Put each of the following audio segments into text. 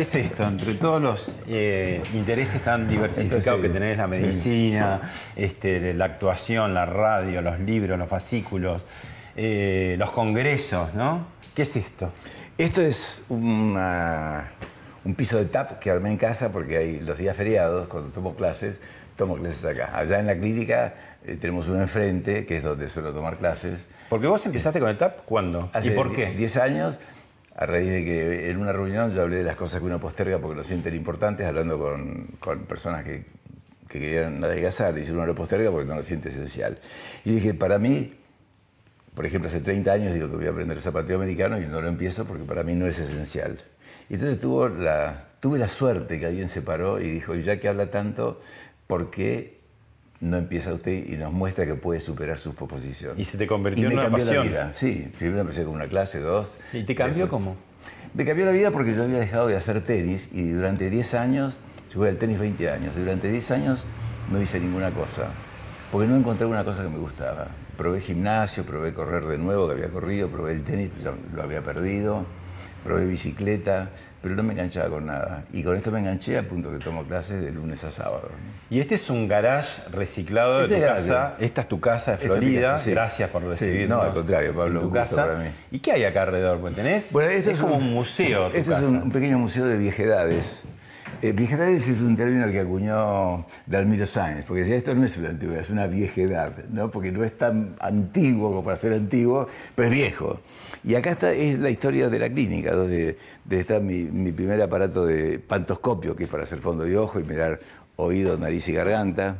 Es, qué es esto? Entre todos los eh, intereses tan diversificados Entonces, que tenés, la medicina, este, la actuación, la radio, los libros, los fascículos, eh, los congresos, ¿no? ¿Qué es esto? Esto es una- un piso de tap que armé en casa porque hay los días feriados, cuando tomo clases, tomo clases acá. Allá en la clínica eh, tenemos uno enfrente, que es donde suelo tomar clases. Porque vos empezaste con el TAP, ¿cuándo? Hace ¿Y por qué? 10 años, a raíz de que en una reunión yo hablé de las cosas que uno posterga porque lo sienten importantes, hablando con, personas que, que querían adelgazar, y uno lo posterga porque no lo siente esencial. Y dije, para mí, por ejemplo, hace 30 años digo que voy a aprender el zapateo americano y no lo empiezo porque para mí no es esencial. Y entonces tuvo la, tuve la suerte que alguien se paró y dijo, y ya que habla tanto, ¿por qué no empieza usted y nos muestra que puede superar sus proposiciones? Y se te convirtió Y en me una cambió la pasión. vida. Sí, primero empecé con una clase, dos. ¿Y te cambió Después- cómo? Me cambió la vida porque yo había dejado de hacer tenis y durante 10 años, yo jugué al tenis 20 años, y durante 10 años no hice ninguna cosa, porque no encontré una cosa que me gustaba. Probé gimnasio, probé correr de nuevo, que había corrido, probé el tenis, ya lo había perdido, probé bicicleta, pero no me enganchaba con nada. Y con esto me enganché a punto que tomo clases de lunes a sábado. Y este es un garage reciclado de Este tu casa. Esta es tu casa de Esta es mi Florida. casa, sí. Gracias por Sí, recibirnos. no, al contrario, Pablo, tu casa. para mí. ¿Y qué hay acá alrededor? Pues tenés. Bueno, esto es, como un museo. Este casa. es un, un pequeño museo de viejedades. Eh, viejedades es un término que acuñó Dalmiro Sáenz, porque decía, esto no es una antigüedad, es una viejedad, ¿no? porque no es tan antiguo como para ser antiguo, pero es viejo. Y acá está, es la historia de la clínica, donde, donde está mi, mi primer aparato de pantoscopio, que es para hacer fondo de ojo y mirar oído, nariz y garganta.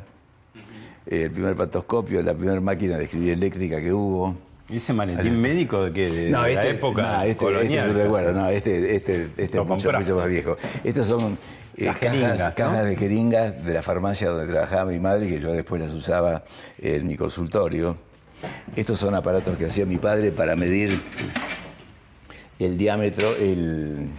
Eh, el primer pantoscopio, la primera máquina de escribir eléctrica que hubo. ¿Y ese maletín médico de qué? De, de la época no, este, colonial. este es un recuerdo, no, este, este, este es mucho más viejo. Estos son eh, Las cajas, ¿no? cajas de jeringas de la farmacia donde trabajaba mi madre, que yo después las usaba en mi consultorio. Estos son aparatos que hacía mi padre para medir el diámetro, el,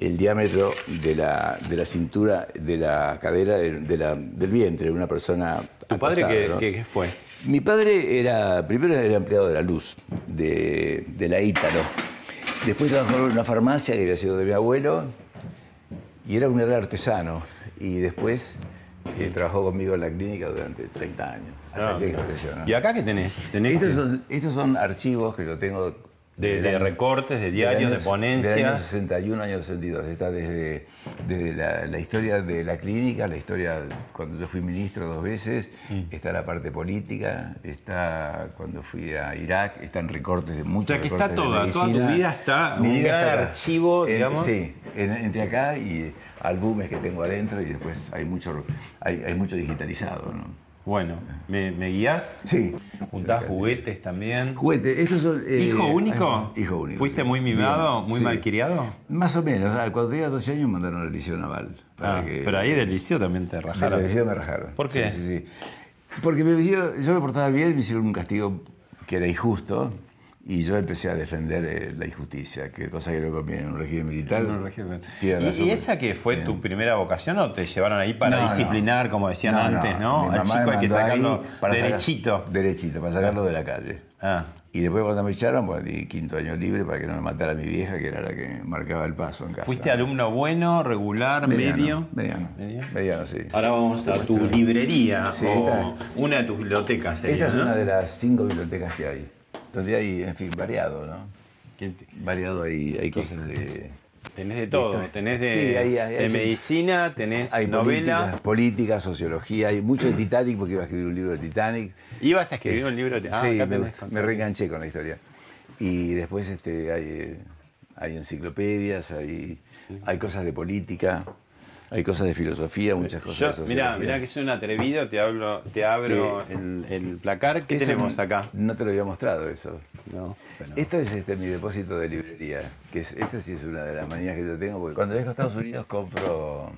el diámetro de la, de la cintura, de la cadera, de, de la- del vientre de una persona. ¿Tu padre qué, ¿no? qué- qué fue? Mi padre era, primero era empleado de la luz, de, de la Ítalo. Después trabajó en una farmacia que había sido de mi abuelo y era un gran artesano. Y después eh, trabajó conmigo en la clínica durante 30 años. hasta Ah, que. ¿Y acá qué tenés? ¿Tenés Estos son, estos son archivos que yo tengo de, de recortes, de diarios, año- de ponencias? Año 61, año 62. Está desde, desde la, la historia de la clínica, la historia cuando yo fui ministro dos veces, Mm. está la parte política, está cuando fui a Irak, están recortes de O muchos sea que está de toda, toda tu vida está, Mi vida está acá. archivo, En- digamos. Sí, en- entre acá y álbumes que tengo adentro y después hay mucho, hay, hay mucho digitalizado. ¿no? Bueno, ¿me, me guías? Sí. ¿Juntás juguetes también? Juguete, estos son... eh, ¿Hijo único? Hijo único. ¿Fuiste sí. muy mimado, Bien, muy sí. malcriado? Más o menos. Ah, Cuando tenía 12 años me mandaron al liceo naval. para Ah, que- pero ahí del liceo también te Del rajaron. liceo me rajaron. ¿Por qué? Sí, sí, sí. Porque me yo me portaba bien, me hicieron un castigo que era injusto. Y yo empecé a defender eh, la injusticia, que cosa que no conviene en un régimen militar. En un régimen. ¿Y, esa que fue Bien. tu primera vocación o te llevaron ahí para No, no. disciplinar, como decían No, antes, ¿no? Al chico hay que sacarlo para sacar- derechito. derechito, para sacarlo de la calle. Ah. Y después cuando me echaron, pues di quinto año libre para que no me matara mi vieja, que era la que marcaba el paso en casa. ¿Fuiste alumno bueno, regular, medio? Mediano. Mediano, sí. Ahora vamos a tu librería Sí, o esta- una de tus bibliotecas. sería, Esta es ¿no? una de las cinco bibliotecas que hay, donde hay, en fin, variado, ¿no? Variado hay, hay cosas de... Tenés de todo, tenés de, Sí, de ahí sí. medicina, tenés Hay novela. política, política, sociología, hay mucho de Titanic porque iba a escribir un libro de Titanic. Ibas a escribir un libro de... Ah, sí, acá me, tenés me reenganché con la historia. Y después este, hay, eh, hay enciclopedias, hay, hay cosas de política, hay cosas de filosofía, muchas cosas Yo, de mirá, mirá que soy un atrevido, te hablo, te abro el, el placar. ¿Qué Eso tenemos acá? No te lo había mostrado eso. No, Esto es este, mi depósito de librería, que es, esta sí es una de las manías que yo tengo, porque cuando viajo a Estados Unidos compro...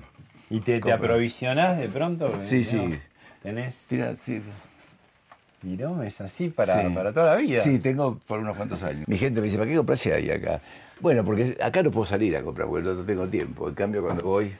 ¿Y te, te compro. aprovisionás de pronto? Sí, No, sí. Tenés Tira, sí, es así para, Sí. para toda la vida. Sí, tengo por unos cuantos años. Mi gente me dice, ¿para qué compras si hay acá? Bueno, porque acá no puedo salir a comprar, porque no tengo tiempo. En cambio, cuando voy...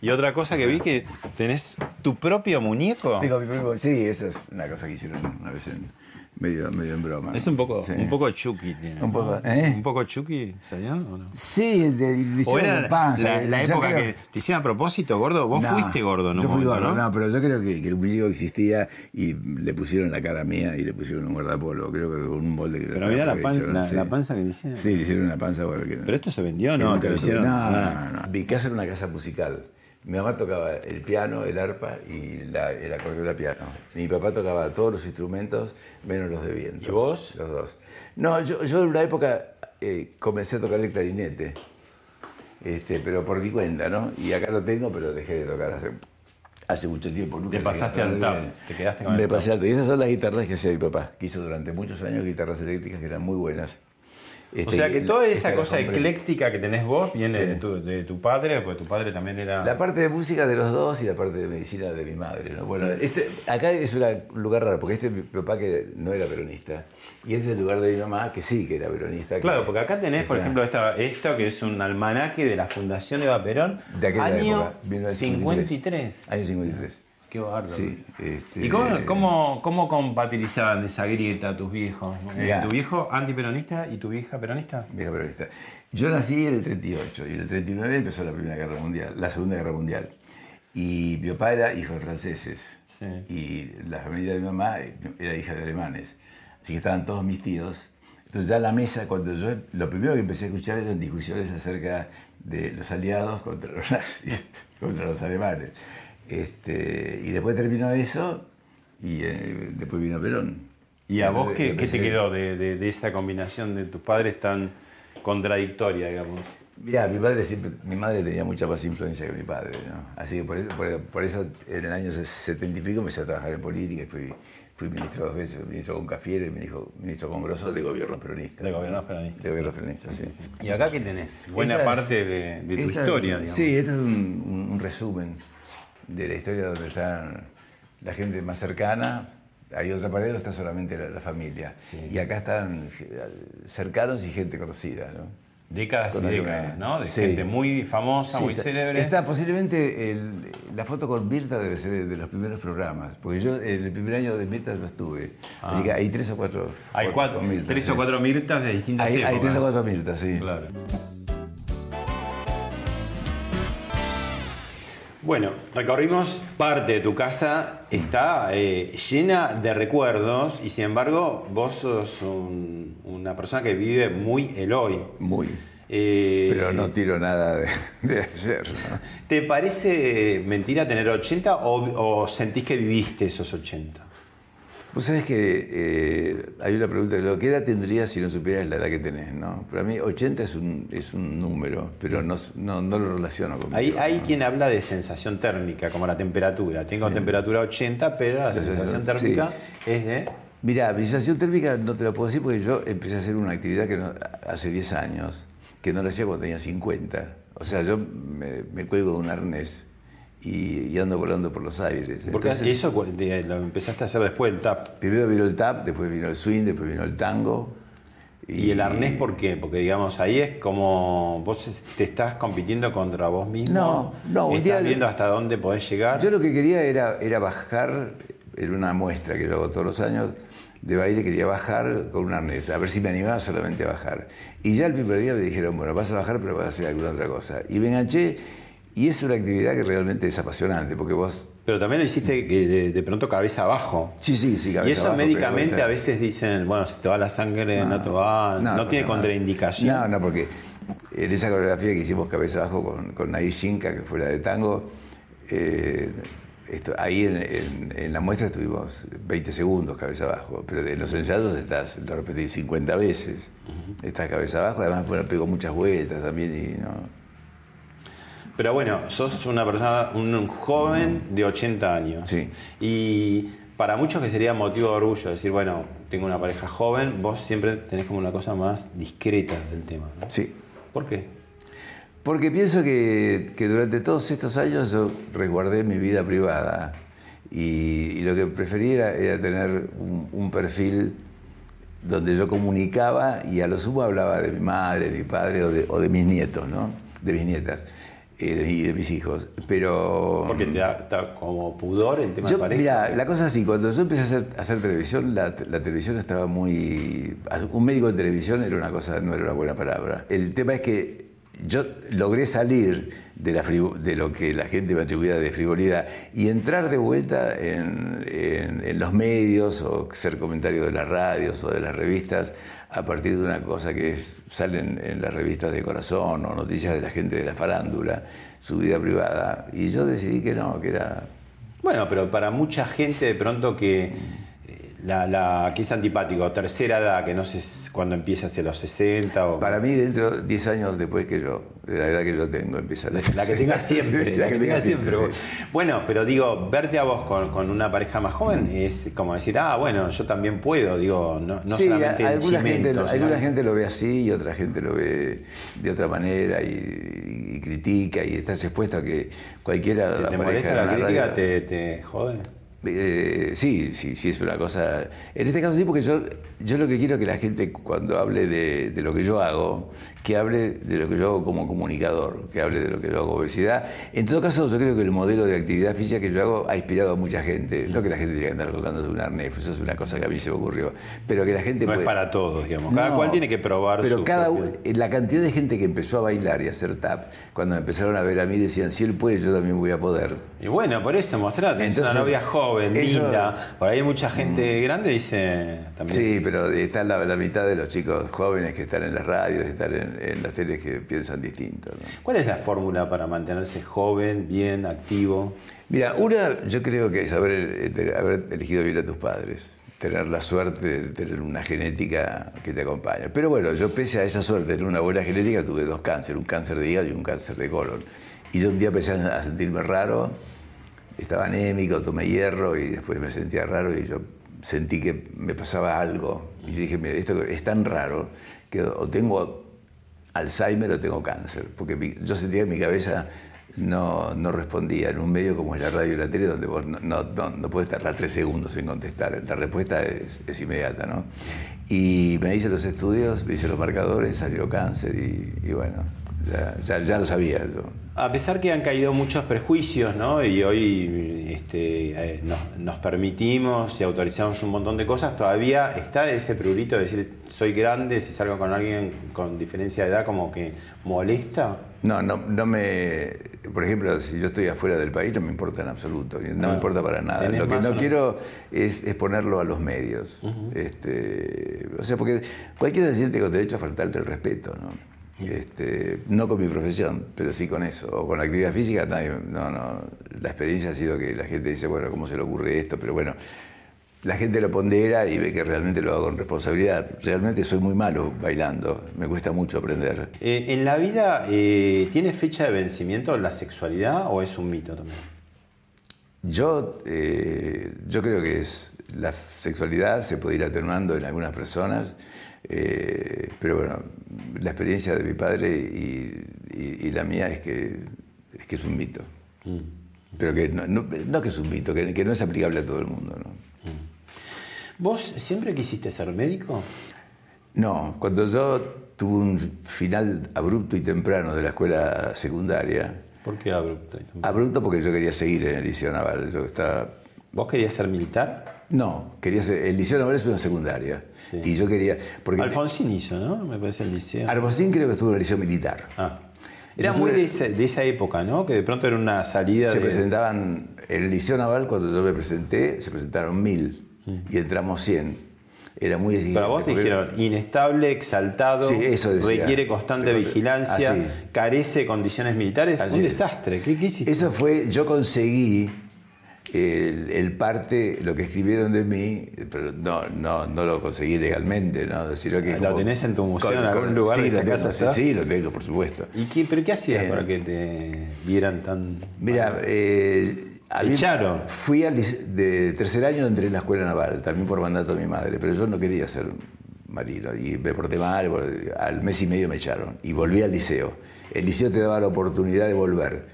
Y otra cosa que vi que tenés tu propio muñeco. Tengo mi propio- Sí, esa es una cosa que hicieron una vez en, medio, medio en broma. Es un poco, Sí. un poco Chucky. tiene, Un poco. ¿eh? Un poco Chucky, ¿salió o no? Sí, de, el de ¿O era panza, la, la época creo- que te hicieron a propósito, gordo? Vos No, fuiste gordo, ¿no? Yo fui gordo, ¿no? no, pero yo creo que, que el muñeco existía y le pusieron la cara mía y le pusieron un guardapolo, creo que con un molde que Pero mirá la, pan- la, sí. la panza que le hicieron. Sí, le hicieron una panza bueno, que- Pero esto se vendió, ¿no? No, Ah. no, no. Mi casa era una casa musical. Mi mamá tocaba el piano, el arpa y la, el acordeón a piano. Mi papá tocaba todos los instrumentos, menos los de viento. ¿Y vos? Los dos. No, yo, yo en una época eh, comencé a tocar el clarinete, este, pero por mi cuenta, ¿no? Y acá lo tengo, pero dejé de tocar hace, hace mucho tiempo. Nunca Te pasaste al tap, te quedaste con Me el pasé al tap. Y esas son las guitarras que hacía mi papá, que hizo durante muchos años guitarras eléctricas que eran muy buenas. O Este, sea que toda esa la cosa ecléctica que tenés vos viene Sí. de, tu, de tu padre, porque tu padre también era... La parte de música de los dos y la parte de medicina de mi madre. ¿no? Bueno, este, acá es un lugar raro, porque este mi papá que no era peronista, y este es el lugar de mi mamá que sí que era peronista. Claro, que- porque acá tenés, por ejemplo, esta, esto que es un almanaque de la Fundación Eva Perón, De aquella año época, 1953. 53. Año 53. Qué bárbaro. Sí, este- ¿Y cómo, cómo, cómo compatibilizaban esa grieta tus viejos? Eh, Mirá. ¿Tu viejo antiperonista y tu vieja peronista? Vieja peronista. Yo nací en el 38 y en el 39 empezó la Primera Guerra Mundial, la Segunda Guerra Mundial. Y mi papá era hijo de franceses Sí. y la familia de mi mamá era hija de alemanes. Así que estaban todos mis tíos. Entonces ya la mesa, cuando yo, lo primero que empecé a escuchar eran discusiones acerca de los aliados contra los nazis, contra los alemanes. Este, y después terminó eso y eh, después vino Perón. ¿Y a vos qué, qué te quedó de, de- de esa combinación de tus padres tan contradictoria, digamos? Mirá, mi padre siempre, mi madre tenía mucha más influencia que mi padre, ¿no? Así que por eso, por, por eso en el año 70 y pico empecé a trabajar en política y fui, fui ministro dos veces, ministro con Cafiero y ministro, ministro con Grosso de gobierno peronista. De gobiernos peronistas. De gobierno peronista, sí. ¿Y acá qué tenés? Buena Esta- parte de, de tu esta- historia, digamos. Sí, esto es un, un- un resumen de la historia donde está la gente más cercana. Hay otra pared donde está solamente la, la familia. Sí. Y acá están cercanos y gente conocida, ¿no? Décadas y Con alguna- décadas, ¿no? De Sí. gente muy famosa, Sí, muy está, célebre. Está posiblemente el- la foto con Mirta debe ser de los primeros programas, porque yo en el primer año de Mirta no estuve. Así que hay tres o cuatro. Hay cuatro, Mirta, tres o cuatro Mirtas de distintas Hay, hay épocas. tres o cuatro Mirtas, sí. Claro. Bueno, recorrimos parte de tu casa, está eh, llena de recuerdos y sin embargo vos sos un- una persona que vive muy el hoy. Muy. Eh, Pero no tiro nada de, de ayer. ¿no? ¿Te parece mentira tener 80 o, o sentís que viviste esos 80? Vos sabés que eh, hay una pregunta, que ¿qué edad tendrías si no supieras la edad que tenés? ¿no? Para mí 80 es un, es un número, pero no, no, no lo relaciono con Hay, hay quien habla de sensación térmica, como la temperatura. Tengo temperatura 80, pero la sensación sensación- térmica es de... Mira, mi sensación térmica no te la puedo decir porque yo empecé a hacer una actividad que hace 10 años, que no la hacía cuando tenía 50. O sea, yo me, me cuelgo de un arnés y, y ando volando por los aires. Porque Entonces, eso lo empezaste a hacer después del tap. Primero vino el tap, después vino el swing, después vino el tango, ¿Y el arnés por qué? Porque digamos, ahí es como vos te estás compitiendo contra vos mismo. No, no, un estás día- viendo hasta dónde podés llegar. Yo lo que quería era, era bajar, en una muestra que yo hago todos los años de baile, quería bajar con un arnés, a ver si me animaba solamente a bajar. Y ya el primer día me dijeron, bueno, vas a bajar, pero vas a hacer alguna otra cosa. Y me enganché, y es una actividad que realmente es apasionante, porque vos... Pero también lo hiciste que de, de pronto cabeza abajo. Sí, sí, sí, cabeza y eso abajo, médicamente a veces dicen, bueno, si te va la sangre, no, te va, no, no tiene nada. contraindicación. No, no, porque en esa coreografía que hicimos cabeza abajo con, con Nair Shinka, que fue la de tango, eh, esto- ahí en, en- en la muestra estuvimos 20 segundos cabeza abajo, pero en los ensayos estás, lo repetí 50 veces, estás cabeza abajo, además bueno, pegó muchas vueltas también y no... Pero bueno, sos una persona, un joven de 80 años. Sí. Y para muchos que sería motivo de orgullo decir, bueno, tengo una pareja joven, vos siempre tenés como una cosa más discreta del tema. ¿no? Sí. ¿Por qué? Porque pienso que, que durante todos estos años yo resguardé mi vida privada y, y lo que prefería era, era tener un, un perfil donde yo comunicaba y a lo sumo hablaba de mi madre, de mi padre o de, o de mis nietos, ¿no? De mis nietas y de mis hijos. Pero... Porque te da, te da como pudor el tema Yo, de pareja. mira, la cosa es así, cuando yo empecé a hacer, a hacer televisión, la, la televisión estaba muy... Un médico de televisión era una cosa, no era una buena palabra. El tema es que yo logré salir de, la de lo que la gente me atribuía de frivolidad y entrar de vuelta en, en- en los medios o ser comentario de las radios o de las revistas a partir de una cosa que salen en las revistas de corazón o noticias de la gente de la farándula, su vida privada. Y yo decidí que no, que era Bueno, pero para mucha gente de pronto que la, la que es antipático, tercera edad, que no sé cuándo empieza hacia los 60 o Para mí, dentro de 10 años después que yo, de la edad que yo tengo, empieza la, la que tengas siempre, la que tengas siempre. sí. Bueno, pero digo, verte a vos con, con una pareja más joven es como decir, ah, bueno, yo también puedo, digo, no, no Sí, solamente a- alguna, gente, lo- alguna gente lo ve así y otra gente lo ve de otra manera y, y critica y estás expuesto a que cualquiera ¿Te, te aparezca molesta la crítica? ¿Te, te jode? Eh, sí, sí, sí, es una cosa. En este caso sí, porque yo, yo lo que quiero es que la gente cuando hable de, de lo que yo hago, que hable de lo que yo hago como comunicador, que hable de lo que yo hago obesidad. En todo caso, yo creo que el modelo de actividad física que yo hago ha inspirado a mucha gente. No que la gente tenga que andar colgándose un arnés, pues eso es una cosa que a mí se me ocurrió. Pero que la gente No es para todos, digamos. Cada no, cual tiene que probar Pero su cada propio- uno- la cantidad de gente que empezó a bailar y a hacer tap, cuando me empezaron a ver a mí, decían, si él puede, yo también voy a poder. Y bueno, por eso mostrate, es una novia joven, eso- linda. Por ahí mucha gente grande dice también. Sí, pero está la, la mitad de los chicos jóvenes que están en las radios, que están en, en las teles que piensan distinto. ¿no? ¿Cuál es la fórmula para mantenerse joven, bien, activo? Mira, una yo creo que es haber, haber elegido bien a tus padres, tener la suerte de tener una genética que te acompaña. Pero bueno, yo pese a esa suerte de tener una buena genética, tuve dos cánceres, un cáncer de hígado y un cáncer de colon. Y yo un día empecé a sentirme raro, estaba anémico, tomé hierro y después me sentía raro y yo sentí que me pasaba algo. Y yo dije, mira, esto es tan raro que o tengo Alzheimer o tengo cáncer, porque yo sentía que mi cabeza no, no respondía en un medio como es la radio y la tele, donde vos no, no, no, no puedes tardar tres segundos en contestar, la respuesta es, es inmediata, ¿no? Y me hice los estudios, me hice los marcadores, salió cáncer y, y bueno, ya, ya, ya lo sabía yo. A pesar que han caído muchos prejuicios, ¿no? Y hoy este, eh, nos, nos permitimos y autorizamos un montón de cosas, todavía está ese prurito de decir soy grande, si salgo con alguien con diferencia de edad, como que molesta. No, no, no me. Por ejemplo, si yo estoy afuera del país, no me importa en absoluto, no me importa para nada. ¿tenés Lo que no no? quiero es, es ponerlo a los medios. este, o sea, porque cualquiera se siente con derecho a faltarte el respeto, ¿no? Este, no con mi profesión, pero sí con eso. O con la actividad física, nadie, no, no. La experiencia ha sido que la gente dice, bueno, ¿cómo se le ocurre esto? Pero bueno, la gente lo pondera y ve que realmente lo hago con responsabilidad. Realmente soy muy malo bailando, me cuesta mucho aprender. Eh, ¿En la vida eh, tiene fecha de vencimiento la sexualidad o es un mito también? Yo, eh, yo creo que es la sexualidad se puede ir atenuando en algunas personas, eh, pero bueno, la experiencia de mi padre y, y- y la mía es que, es que es un mito. Pero que no, no- no que es un mito, que, que no es aplicable a todo el mundo. ¿no? ¿Vos siempre quisiste ser médico? No, cuando yo tuve un final abrupto y temprano de la escuela secundaria. ¿Por qué abrupto? Abrupto porque yo quería seguir en el Liceo Naval. Yo estaba... ¿Vos querías ser militar? No, quería ser, el Liceo Naval es una secundaria. Y yo quería... Porque Alfonsín hizo, ¿no? Me parece el liceo. Alfonsín creo que estuvo en el Liceo Militar. Ah. Era muy de esa, época, ¿no? Que de pronto era una salida se presentaban, en el Liceo Naval, cuando yo me presenté, se presentaron mil mm. y entramos cien. Era muy exigente. Para vos dijeron, inestable, exaltado, requiere constante vigilancia, carece de condiciones militares. un desastre. ¿Qué, ¿Qué, hiciste? Eso fue, yo conseguí el, parte, lo que escribieron de mí, pero no, no, no lo conseguí legalmente, ¿no? que ¿Lo tenés en tu museo en algún lugar sí, de casa? Sí, lo tengo, por supuesto. ¿Y qué, ¿Pero qué hacías eh, para que te vieran tan...? Mira, eh, Echaron. Fui al, de tercer año, entré en la escuela naval, también por mandato de mi madre, pero yo no quería ser marino y me porté mal, al mes y medio me echaron y volví al liceo. El liceo te daba la oportunidad de volver.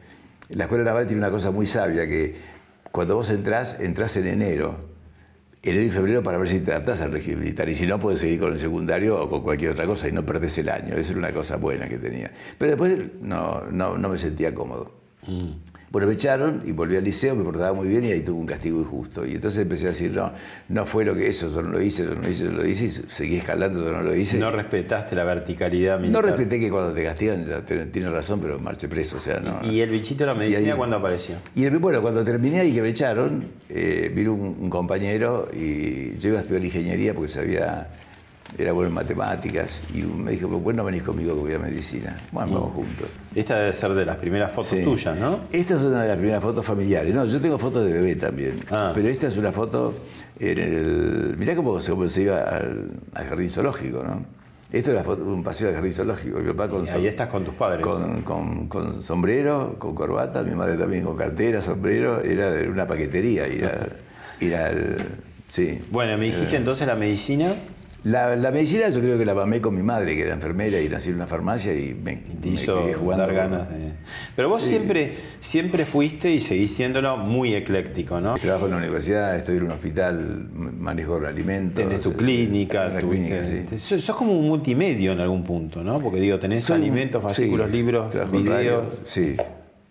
La escuela naval tiene una cosa muy sabia que cuando vos entrás, entrás en enero, enero y febrero para ver si te adaptás al régimen militar. Y si no, puedes seguir con el secundario o con cualquier otra cosa y no perdés el año. Esa era una cosa buena que tenía. Pero después no, no, no me sentía cómodo. Mm. Bueno, me echaron y volví al liceo, me portaba muy bien y ahí tuve un castigo injusto. Y entonces empecé a decir, no, no fue lo que eso, yo no lo hice, yo no lo hice, yo lo hice, y seguí escalando, yo no lo hice. No respetaste la verticalidad militar. No respeté que cuando te castigan, tienes razón, pero marché preso, o sea, no. ¿Y el bichito de la medicina cuándo apareció? Y bueno, cuando terminé ahí que me echaron, eh, vino un, compañero y yo iba a estudiar ingeniería porque sabía era bueno en matemáticas y me dijo, pues no venís conmigo que voy a medicina. Bueno, vamos mm. juntos. Esta debe ser de las primeras fotos tuyas, ¿no? Esta es una de las primeras fotos familiares. No, yo tengo fotos de bebé también. Ah. Pero esta es una foto en el... Mirá cómo, se iba al, jardín zoológico, ¿no? Esto era un paseo del jardín zoológico. Mi papá con, ahí estás con tus padres. Con, sombrero, con corbata, mi madre también con cartera, sombrero. Era de una paquetería. Ir, al, sí. Bueno, me dijiste eh. entonces la medicina. La, medicina yo creo que la mamé con mi madre, que era enfermera y nací en una farmacia y me, hizo dar ganas de... Pero vos siempre, siempre fuiste y seguís siéndolo muy ecléctico, ¿no? Trabajo en la universidad, estoy en un hospital, manejo alimentos. Tenés tu clínica. Tu, clínica sí. sos, como un multimedio en algún punto, ¿no? Porque digo, tenés alimentos, fascículos, libros, videos. Sí.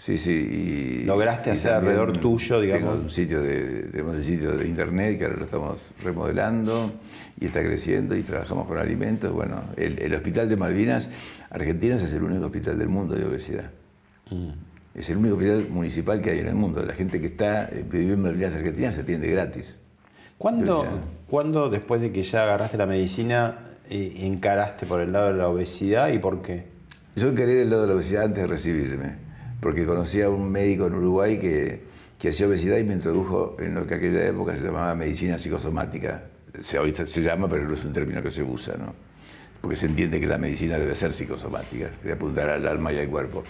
Sí, sí. Y, Lograste hacer alrededor tuyo, digamos. Tengo un sitio de, tenemos un sitio de internet que ahora lo estamos remodelando y está creciendo y trabajamos con alimentos. Bueno, el, Hospital de Malvinas, Argentinas, es el único hospital del mundo de obesidad. Mm. Es el único hospital municipal que hay en el mundo. La gente que está eh, vive en Malvinas Argentinas se atiende gratis. ¿Cuándo, después de que ya agarraste la medicina, eh, encaraste por el lado de la obesidad y por qué? Yo encaré del lado de la obesidad antes de recibirme porque conocí a un médico en Uruguay que, que hacía obesidad y me introdujo en lo que aquella época se llamaba medicina psicosomática. Se, hoy se llama, pero no es un término que se usa, ¿no? porque se entiende que la medicina debe ser psicosomática, de apuntar al alma y al cuerpo.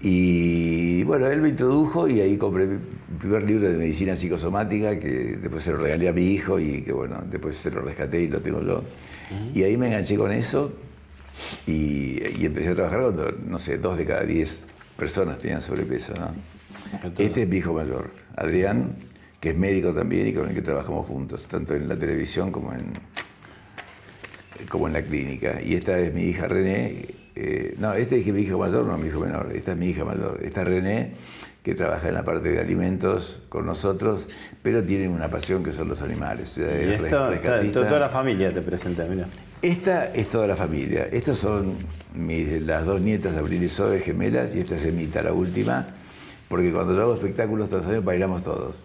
Y bueno, él me introdujo y ahí compré mi primer libro de medicina psicosomática que después se lo regalé a mi hijo y que bueno, después se lo rescaté y lo tengo yo. Y ahí me enganché con eso y, y, empecé a trabajar cuando, no sé, dos de cada diez personas tenían sobrepeso. ¿no? Este es mi hijo mayor, Adrián, que es médico también y con el que trabajamos juntos, tanto en la televisión como en, como en la clínica. Y esta es mi hija René. Eh, no, este es mi hijo mayor, no mi hijo menor. Esta es mi hija mayor. Esta es René, que trabaja en la parte de alimentos con nosotros, pero tiene una pasión que son los animales. Y esto, toda la familia te presenta, mira. Esta es toda la familia. Estas son mis, las dos nietas de Abril y Zoe, gemelas, y esta es Emita, la última, porque cuando yo hago espectáculos todos los años bailamos todos.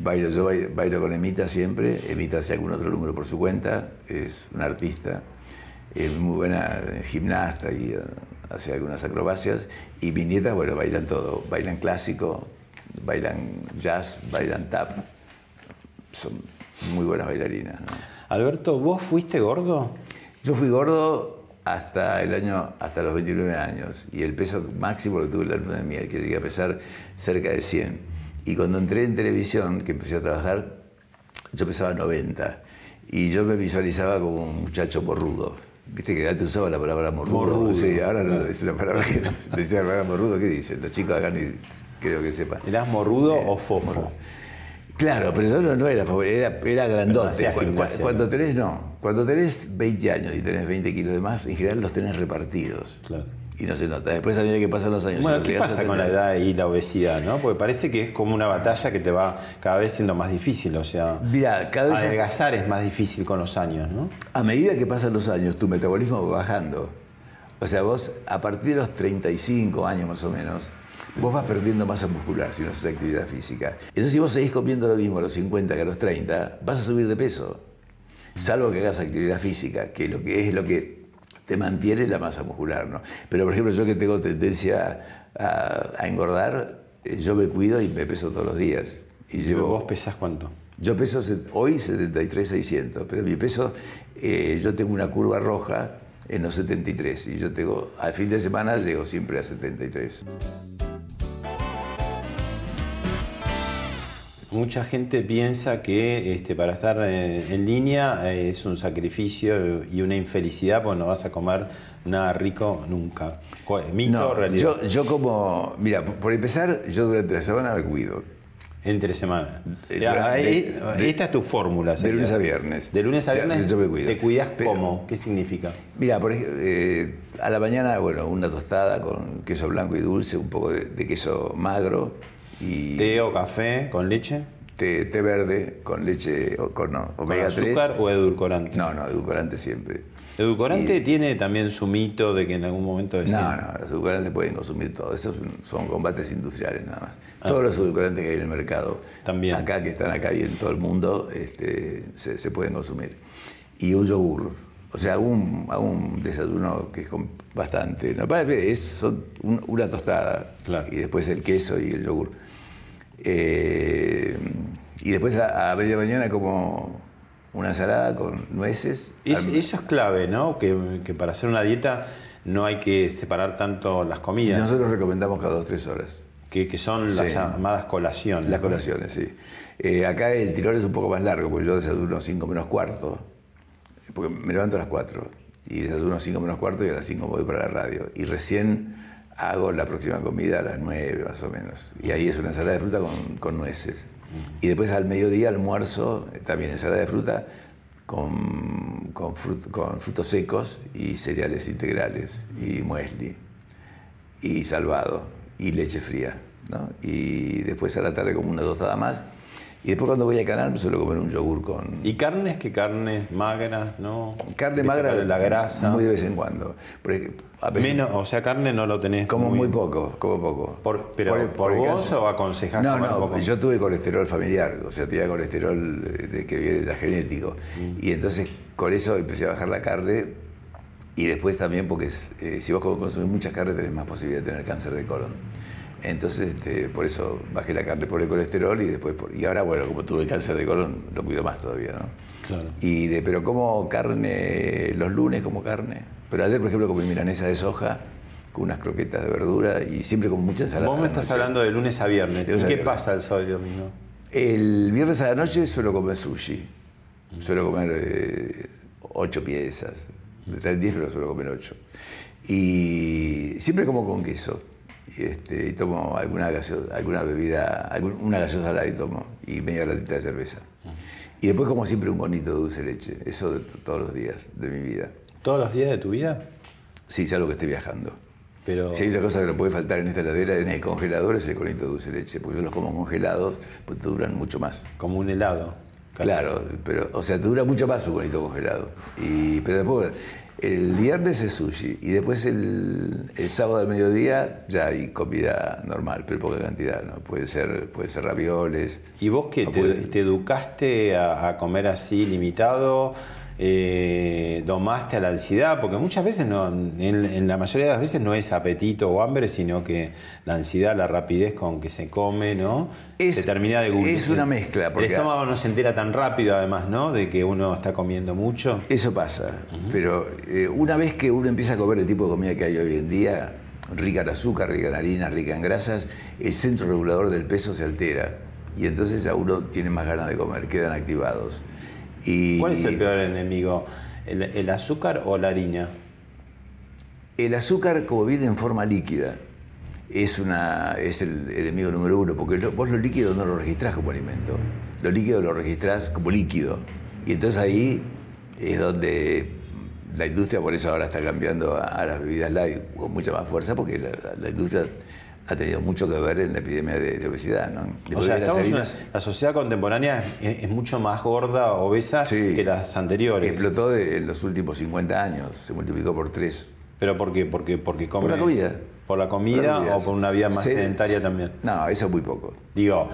Bailo, yo bailo, con Emita siempre, Emita hace algún otro número por su cuenta, es una artista, es muy buena gimnasta y hace algunas acrobacias, y mis nietas, bueno, bailan todo, bailan clásico, bailan jazz, bailan tap, son muy buenas bailarinas. Alberto, ¿vos fuiste gordo? Yo fui gordo hasta el año, hasta los 29 años. Y el peso máximo lo tuve en la luna de miel, que llegué a pesar cerca de 100. Y cuando entré en televisión, que empecé a trabajar, yo pesaba 90. Y yo me visualizaba como un muchacho morrudo. Viste que antes usaba la palabra morrudo. Sí, ahora no, es una palabra que decía la palabra morrudo. ¿Qué dicen? Los chicos acá ni creo que sepan. ¿Eras morrudo eh, o fofo? Claro, pero yo no, no era favorito, era, era grandote. gimnasia, cuando ¿no? tenés, no. Cuando tenés 20 años y tenés 20 kilos de más, en general los tenés repartidos. Claro. Y no se nota. Después a medida que pasan los años. Bueno, ¿qué pasa con la edad y la obesidad, no? Porque parece que es como una batalla que te va cada vez siendo más difícil, o sea, Mirá, cada vez es- adelgazar es más difícil con los años, ¿no? A medida que pasan los años, tu metabolismo va bajando. O sea, vos a partir de los 35 años más o menos, vos vas perdiendo masa muscular si no haces actividad física. Entonces, si vos seguís comiendo lo mismo a los 50 que a los 30, vas a subir de peso. Salvo que hagas actividad física, que lo que es lo que te mantiene la masa muscular, ¿no? Pero, por ejemplo, yo que tengo tendencia a, a engordar, eh, yo me cuido y me peso todos los días. Y llevo... ¿Vos pesás cuánto? Yo peso hoy 73,600, pero mi peso, eh, yo tengo una curva roja en los 73 y yo tengo, al fin de semana llego siempre a 73. Mucha gente piensa que este, para estar en, en línea eh, es un sacrificio y una infelicidad porque no vas a comer nada rico nunca. Co- ¿Mito o realidad? yo, yo como, mira, por- empezar, yo durante la semana me cuido. Entre semana. Eh, Ya, eh, de- esta es tu fórmula. de lunes a viernes. De lunes a viernes yo me cuido. te cuidas Pero- cómo? ¿Qué significa? Mira, por ejemplo, eh, a la mañana, bueno, una tostada con queso blanco y dulce, un poco de, de queso magro y ¿Té o café con leche? té, té verde con leche o con no, ¿Con omega 3. azúcar o edulcorante? No, no, edulcorante siempre. ¿Edulcorante Y- tiene también su mito de que en algún momento es No, no, los edulcorantes pueden consumir todo. Esos son, son combates industriales nada más. Ah. Todos los edulcorantes que hay en el mercado, También. acá que están acá y en todo el mundo, este, se, se pueden consumir. Y un yogur. O sea, un, hago un desayuno que es con bastante. No, es son un- una tostada Claro. y después el queso y el yogur. Eh, y después a, a media mañana como una ensalada con nueces. Es- eso es clave, ¿no? Que, que para hacer una dieta no hay que separar tanto las y comidas, nosotros recomendamos cada dos tres horas. que, que son las Sí. llamadas colaciones. Las colaciones, sí. Eh, acá el tirón es un poco más largo, porque yo desayuno 5 menos cuarto, porque me levanto a las 4 y desayuno 5 menos cuarto y a las 5 voy para la radio. Y recién hago la próxima comida a las 9 más o menos. Y ahí es una ensalada de fruta con, con nueces. Y después al mediodía almuerzo, eh, también ensalada de fruta con, con, frut- con frutos secos y cereales integrales y muesli y salvado y leche fría. ¿no? Y después a la tarde como una tostada más. Y después cuando voy a canal me suelo comer un yogur con ¿Y carnes? ¿Qué carnes magras? ¿no? carne magra. La grasa. Muy de vez en cuando. Porque a veces Menos, o sea, carne no lo tenés. como muy bien. poco, como poco. Por- pero, ¿por vos o aconsejás No, comer no, poco? yo tuve colesterol familiar, o sea, tenía colesterol eh, de que viene ya genético. Mm. Y entonces con eso empecé a bajar la carne y después también porque eh, si vos consumís mucha carne tenés más posibilidad de tener cáncer de colon. Entonces, este, por eso bajé la carne por el colesterol y después por- y ahora bueno, como tuve cáncer de colon, lo cuido más todavía, ¿no? Claro. Y de, pero como carne, los lunes como carne. Pero ayer, por ejemplo, comí milanesa de soja con unas croquetas de verdura y siempre con mucha ensalada. Vos me estás hablando de lunes a viernes. De ¿Y qué pasa el sábado y domingo? El viernes a la noche suelo comer sushi. Suelo comer eh, ocho piezas. O sea, 10, pero suelo comer ocho. Y siempre como con queso. Y, este, y tomo alguna, gaseo- alguna bebida, algún- una gaseosa light tomo y media latita de cerveza. Y después como siempre un bonito de dulce de leche. Eso de todos los días de mi vida. ¿Todos los días de tu vida? Sí, salvo que esté viajando. Pero Si hay otra cosa que no puede faltar en esta heladera, en el congelador, es el conito de dulce de leche. Porque yo los como congelados, pues te duran mucho más. como un helado. casi. Claro, pero, o sea, te dura mucho más un conito congelado. Y, pero después, el viernes es sushi y después el, el sábado al mediodía ya hay comida normal, pero poca cantidad, ¿no? Puede ser, puede ser ravioles. ¿Y vos No te, puede- te educaste a, a comer así limitado? Eh, domaste a la ansiedad? Porque muchas veces, no, en, en la mayoría de las veces no es apetito o hambre, sino que la ansiedad, la rapidez con que se come, ¿no? Es- se termina de gusto. es una mezcla, porque- El estómago no se entera tan rápido, además, ¿no? De que uno está comiendo mucho. Eso pasa, pero eh, una vez que uno empieza a comer el tipo de comida que hay hoy en día, rica en azúcar, rica en harina, rica en grasas, el centro regulador del peso se altera y entonces ya uno tiene más ganas de comer, quedan activados. Y ¿Cuál es el peor enemigo? ¿El, el azúcar o la harina? El azúcar, como viene en forma líquida, es, una, es el, enemigo número uno, porque lo- vos lo líquido no lo registrás como alimento. lo líquido lo registrás como líquido. Y entonces ahí es donde la industria, por eso ahora está cambiando a, las bebidas light con mucha más fuerza, porque la, industria ha tenido mucho que ver en la epidemia de, obesidad. ¿no? o sea, la sociedad contemporánea es, mucho más gorda, obesa que las anteriores. Explotó en los últimos 50 años, se multiplicó por tres. ¿Pero por qué? Porque, porque come, por la comida. ¿Por la comida o por una vida más sedentaria también? No, eso es muy poco. Digo,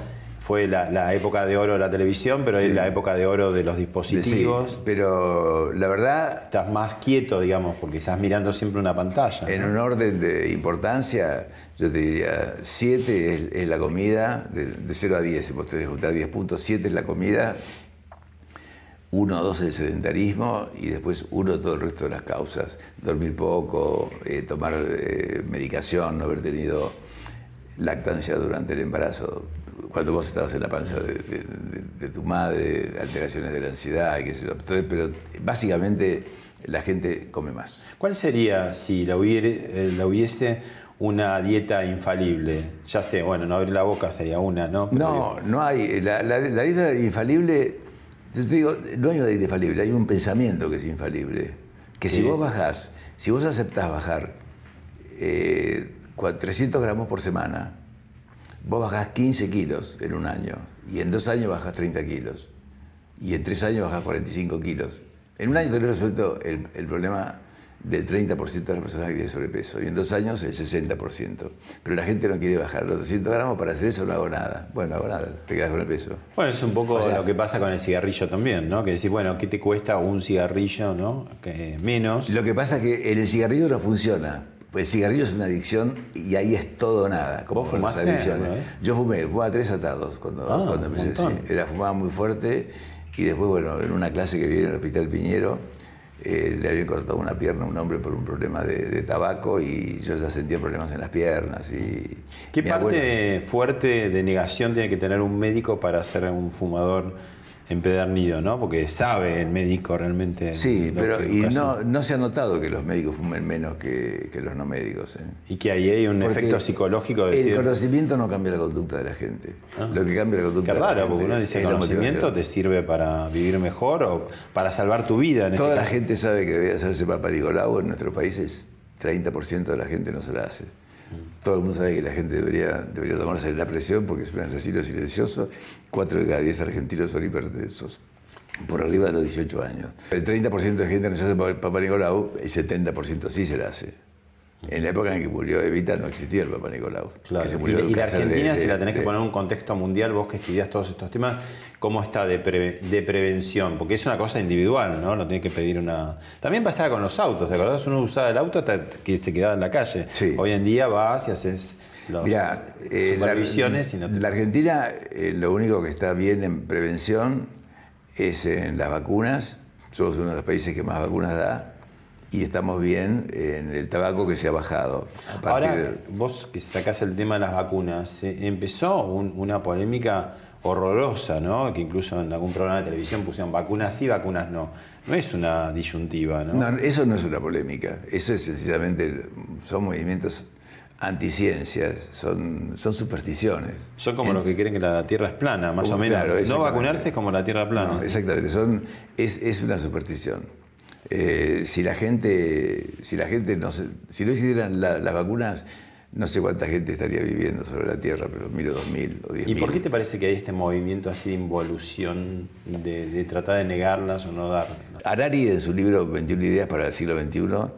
fue la, época de oro de la televisión, pero es la época de oro de los dispositivos. Sí, pero la verdad... Estás más quieto, digamos, porque estás mirando siempre una pantalla. En un orden de importancia, yo te diría, 7 es, la comida, de, 0 a 10, si vos tenés que juntar 10 puntos, 7 es la comida, 1 o 2 es el sedentarismo y después 1 todo el resto de las causas. Dormir poco, eh, tomar eh, medicación, no haber tenido lactancia durante el embarazo cuando vos estabas en la panza de, tu madre, alteraciones de la ansiedad, y qué sé yo. pero básicamente la gente come más. ¿Cuál sería, si la, hubiere, eh, la hubiese, una dieta infalible? Ya sé, bueno, no abrir la boca sería una, ¿no? no, no hay. La, dieta infalible, te digo, no hay una dieta infalible, hay un pensamiento que es infalible. Que si vos bajás, si vos aceptás bajar 300 eh, gramos por semana, Vos bajás 15 kilos en un año y en dos años bajás 30 kilos y en tres años bajás 45 kilos. En un año tenés resuelto el, el problema del 30% de las personas que tienen sobrepeso y en dos años el 60%. Pero la gente no quiere bajar los 200 gramos, para hacer eso no hago nada. Bueno, no hago nada, te quedas con el peso. Bueno, es un poco lo que pasa con el cigarrillo también, ¿no? Que decís, bueno, ¿qué te cuesta un cigarrillo, no? Que menos. Lo que pasa es que en el cigarrillo no funciona. Pues el cigarrillo es una adicción y ahí es todo nada. Como ¿Vos fumaste? Adicciones. Yo fumé, fumaba tres atados cuando, ah, cuando empecé. Sí. Era, fumaba muy fuerte y después, bueno, en una clase que vi en el Hospital Piñero, eh, le habían cortado una pierna a un hombre por un problema de, tabaco y yo ya sentía problemas en las piernas. Y ¿Qué parte fuerte de negación tiene que tener un médico para ser un fumador? Empedernido, ¿no? Porque sabe el médico realmente. Sí, pero y no, no se ha notado que los médicos fumen menos que, los no médicos. ¿eh? Y que ahí hay un efecto psicológico de El conocimiento no cambia la conducta de la gente. Ah. Lo que cambia la conducta Qué raro, porque uno dice que el conocimiento te sirve para vivir mejor o para salvar tu vida. En este Toda la gente sabe que debe hacerse Nicolau en nuestro país, es 30% de la gente no se la hace. Todo el mundo sabe que la gente debería, debería tomarse la presión porque es un asesino silencioso. Cuatro de cada diez argentinos son hipertensos, por arriba de los 18 años. El 30% de gente no se hace Papa Nicolau, el 70% sí se la hace. En la época en que murió Evita no existía el Papa Nicolau. y, la Argentina, si la tenés que poner en un contexto mundial, vos que estudias todos estos temas, ¿cómo está de, prevención? Porque es una cosa individual, ¿no? No tiene que pedir una... También pasaba con los autos, ¿de verdad? Uno usaba el auto hasta que se quedaba en la calle. Hoy en día vas y haces las eh, supervisiones la, La Argentina eh, lo único que está bien en prevención es en las vacunas. Somos uno de los países que más vacunas da y estamos bien en el tabaco que se ha bajado. Ahora, vos que sacás el tema de las vacunas, empezó una polémica horrorosa, ¿no? Que incluso en algún programa de televisión pusieron vacunas sí, vacunas no. No es una disyuntiva, ¿no? No, eso no es una polémica. Eso es sencillamente, son movimientos anticiencias, son, son supersticiones. Son como los que creen que la Tierra es plana, más o menos. no vacunarse es como la Tierra plana. exactamente, son, es, es una superstición. Eh, si la gente, si la gente no si no hicieran las vacunas, no sé cuánta gente estaría viviendo sobre la Tierra, pero mil o dos mil o diez ¿Y por qué te parece que hay este movimiento así de involución, de, tratar de negarlas o no darlas? Harari en su libro 21 ideas para el siglo XXI mm.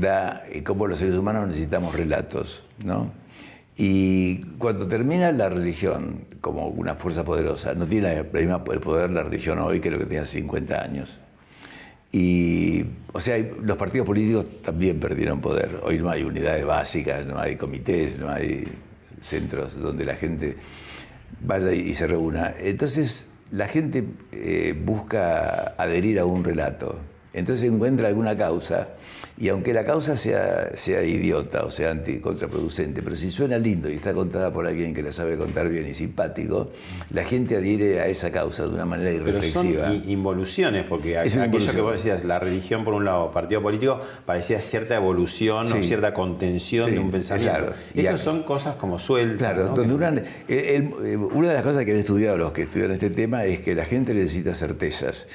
da eh, cómo los seres humanos necesitamos relatos, ¿no? Y cuando termina la religión como una fuerza poderosa, no tiene el poder la religión hoy que lo que tenía hace 50 años. Y, o sea, los partidos políticos también perdieron poder. Hoy no hay unidades básicas, no hay comités, no hay centros donde la gente vaya y se reúna. Entonces, la gente eh, busca adherir a un relato. Entonces encuentra alguna causa y aunque la causa sea, sea idiota o sea anticontraproducente, pero si suena lindo y está contada por alguien que la sabe contar bien y simpático, la gente adhiere a esa causa de una manera irreflexiva. Pero son involuciones, porque aquello que vos decías, la religión por un lado, partido político, parecía cierta evolución o cierta contención de un pensamiento. Y Estas son cosas como sueltas. Claro, una de las cosas que han estudiado los que estudian este tema es que la gente necesita certezas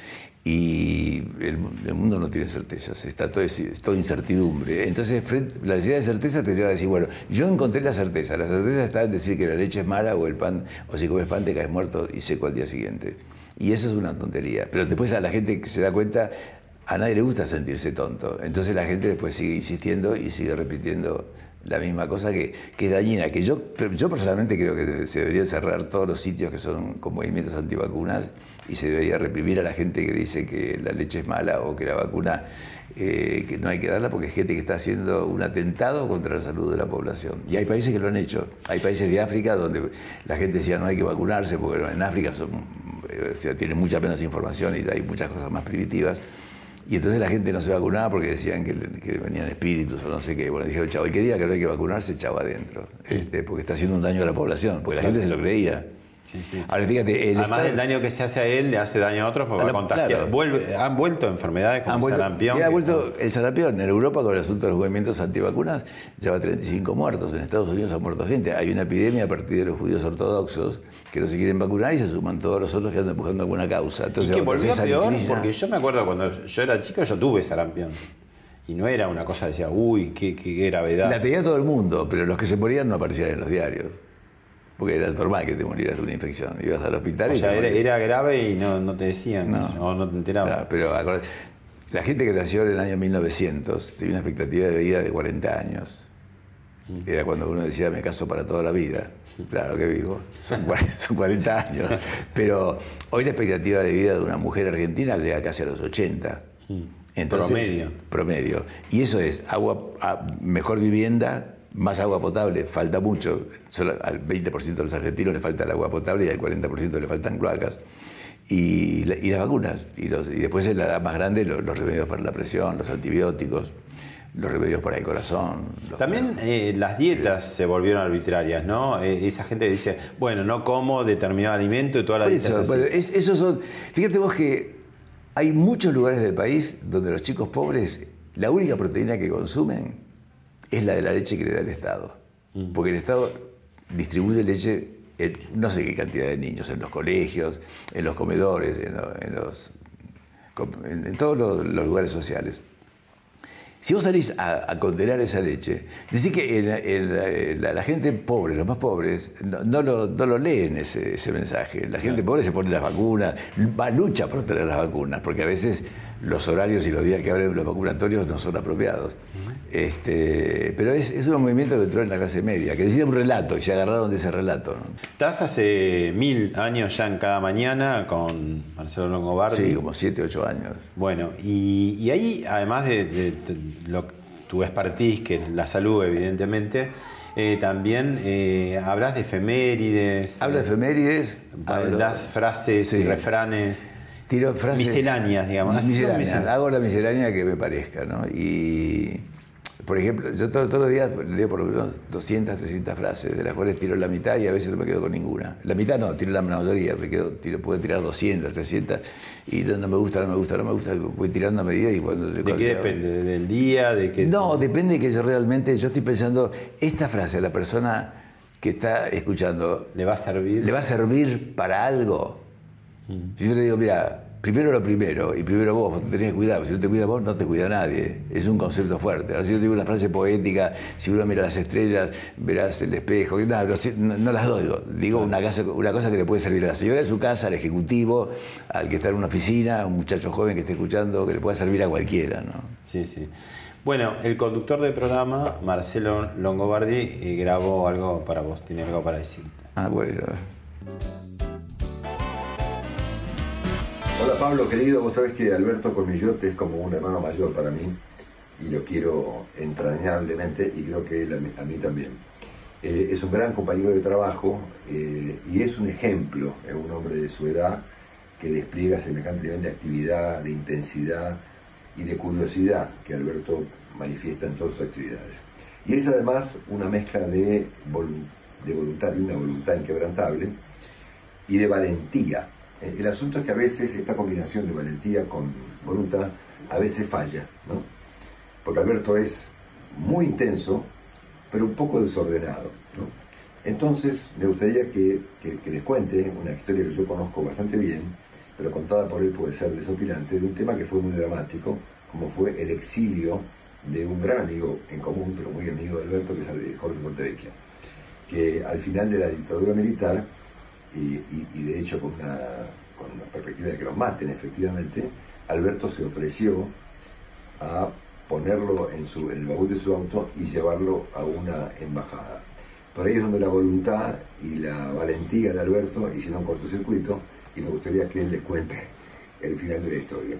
y el, mundo no tiene certezas, está todo, todo incertidumbre. Entonces, la necesidad de certeza te lleva a decir, bueno, yo encontré la certeza. La certeza está en decir que la leche es mala o el pan, o si comes pan te caes muerto y seco al día siguiente. Y eso es una tontería. Pero después a la gente que se da cuenta, a nadie le gusta sentirse tonto. Entonces la gente después sigue insistiendo y sigue repitiendo la misma cosa que, que es dañina. Que yo, yo personalmente creo que se deberían cerrar todos los sitios que son con movimientos antivacunas y se debería reprimir a la gente que dice que la leche es mala o que la vacuna eh, que no hay que darla porque es gente que está haciendo un atentado contra la salud de la población. Y hay países que lo han hecho. Hay países de África donde la gente decía no hay que vacunarse porque en África son, eh, tienen mucha menos información y hay muchas cosas más primitivas. Y entonces la gente no se vacunaba porque decían que, venían espíritus o no sé qué. Bueno, dijeron, chavo, el que diga que no hay que vacunarse, chavo adentro. Este, porque está haciendo un daño a la población, porque la gente se lo creía. Ahora fíjate, Además del daño que se hace a él, le hace daño a otros porque va a contagiar. han vuelto enfermedades como el sarampión. ha vuelto el sarampión. En Europa, con el asunto de los movimientos antivacunas, lleva 35 muertos. En Estados Unidos ha muerto gente. Hay una epidemia a partir de los judíos ortodoxos que no se quieren vacunar y se suman todos los otros que andan buscando alguna causa. Entonces, y que volvió peor, porque yo me acuerdo cuando yo era chico, yo tuve sarampión. Y no era una cosa, decía, uy, qué, qué gravedad. La tenía todo el mundo, pero los que se morían no aparecían en los diarios. Porque era normal que te murieras de una infección. Ibas al hospital o sea, era, grave y no, te decían, no, no te enterabas. pero la gente que nació en el año 1900 tenía una expectativa de vida de 40 años. Mm. Era cuando uno decía, me caso para toda la vida. Claro que vivo, son 40, años. Pero hoy la expectativa de vida de una mujer argentina llega casi a los 80. Mm. Entonces, promedio. Promedio. Y eso es agua, mejor vivienda, más agua potable, falta mucho. Solo al 20% de los argentinos le falta el agua potable y al 40% le faltan cloacas. Y, las vacunas. Y, después en la edad más grande los, remedios para la presión, los antibióticos, los remedios para el corazón. También eh, las dietas se volvieron arbitrarias, ¿no? Eh, esa gente dice, bueno, no como determinado alimento y toda la dieta eso, son, fíjate vos que hay muchos lugares del país donde los chicos pobres, la única proteína que consumen es la de la leche que le da el Estado. Mm. Porque el Estado distribuye leche en no sé qué cantidad de niños, en los colegios, en los comedores, en, los, en, todos los, lugares sociales. Si vos salís a, condenar esa leche, decís que la, gente pobre, los más pobres, no, lo, leen ese, mensaje. La gente pobre se pone las vacunas, va lucha por tener las vacunas, porque a veces los horarios y los días que abren los vacunatorios no son apropiados. Este, pero es, es, un movimiento que entró en la clase media, que decía un relato y se agarraron de ese relato. Estás hace mil años ya en cada mañana con Marcelo Longobardi. Sí, como siete, ocho años. Bueno, y, ahí, además de, lo, tu expertise, que es la salud, evidentemente, eh, también eh, hablas de efemérides. Hablo de efemérides. Das frases y refranes. Tiro frases. Misceláneas, digamos. Misceláneas. Hago la miscelánea que me parezca, ¿no? Y por ejemplo, yo todos, los días leo por lo menos 200, 300 frases, de las cuales tiro la mitad y a veces no me quedo con ninguna. La mitad no, tiro la mayoría, me quedo, tiro, puedo tirar 200, 300 y no, me gusta, no me gusta, no me gusta, voy tirando a medida y cuando... ¿De qué depende? ¿Del día? ¿De qué? No, depende de que yo realmente, yo estoy pensando, esta frase la persona que está escuchando... ¿Le va a servir? ¿Le va a servir para algo? Si yo le digo, mira, primero lo primero, y primero vos, vos tenés que cuidar, si no te cuida vos, no te cuida nadie. Es un concepto fuerte. Ahora, si yo digo una frase poética, si uno mira las estrellas, verás el espejo, no, no, las doy. Digo una, una cosa que le puede servir a la señora de su casa, al ejecutivo, al que está en una oficina, a un muchacho joven que esté escuchando, que le pueda servir a cualquiera. ¿no? Sí, sí. Bueno, el conductor del programa, Marcelo Longobardi, eh, grabó algo para vos, tiene algo para decir. Ah, bueno. Hola Pablo, querido, vos sabés que Alberto Cormillote es como un hermano mayor para mí y lo quiero entrañablemente y creo que él a mí, también. Eh, es un gran compañero de trabajo eh, y es un ejemplo, es un hombre de su edad que despliega semejante nivel de actividad, de intensidad y de curiosidad que Alberto manifiesta en todas sus actividades. Y es además una mezcla de, de voluntad, de una voluntad inquebrantable y de valentía. El asunto es que a veces esta combinación de valentía con voluntad a veces falla, ¿no? Porque Alberto es muy intenso, pero un poco desordenado. ¿no? Entonces, me gustaría que, que, les cuente una historia que yo conozco bastante bien, pero contada por él puede ser desopilante, de un tema que fue muy dramático, como fue el exilio de un gran amigo en común, pero muy amigo de Alberto, que es Jorge Fontevecchia, que al final de la dictadura militar, y, de hecho con una, con una perspectiva de que lo maten efectivamente, Alberto se ofreció a ponerlo en, su, en el baúl de su auto y llevarlo a una embajada. Por ahí es donde la voluntad y la valentía de Alberto hicieron un cortocircuito y me gustaría que él les cuente el final de la historia.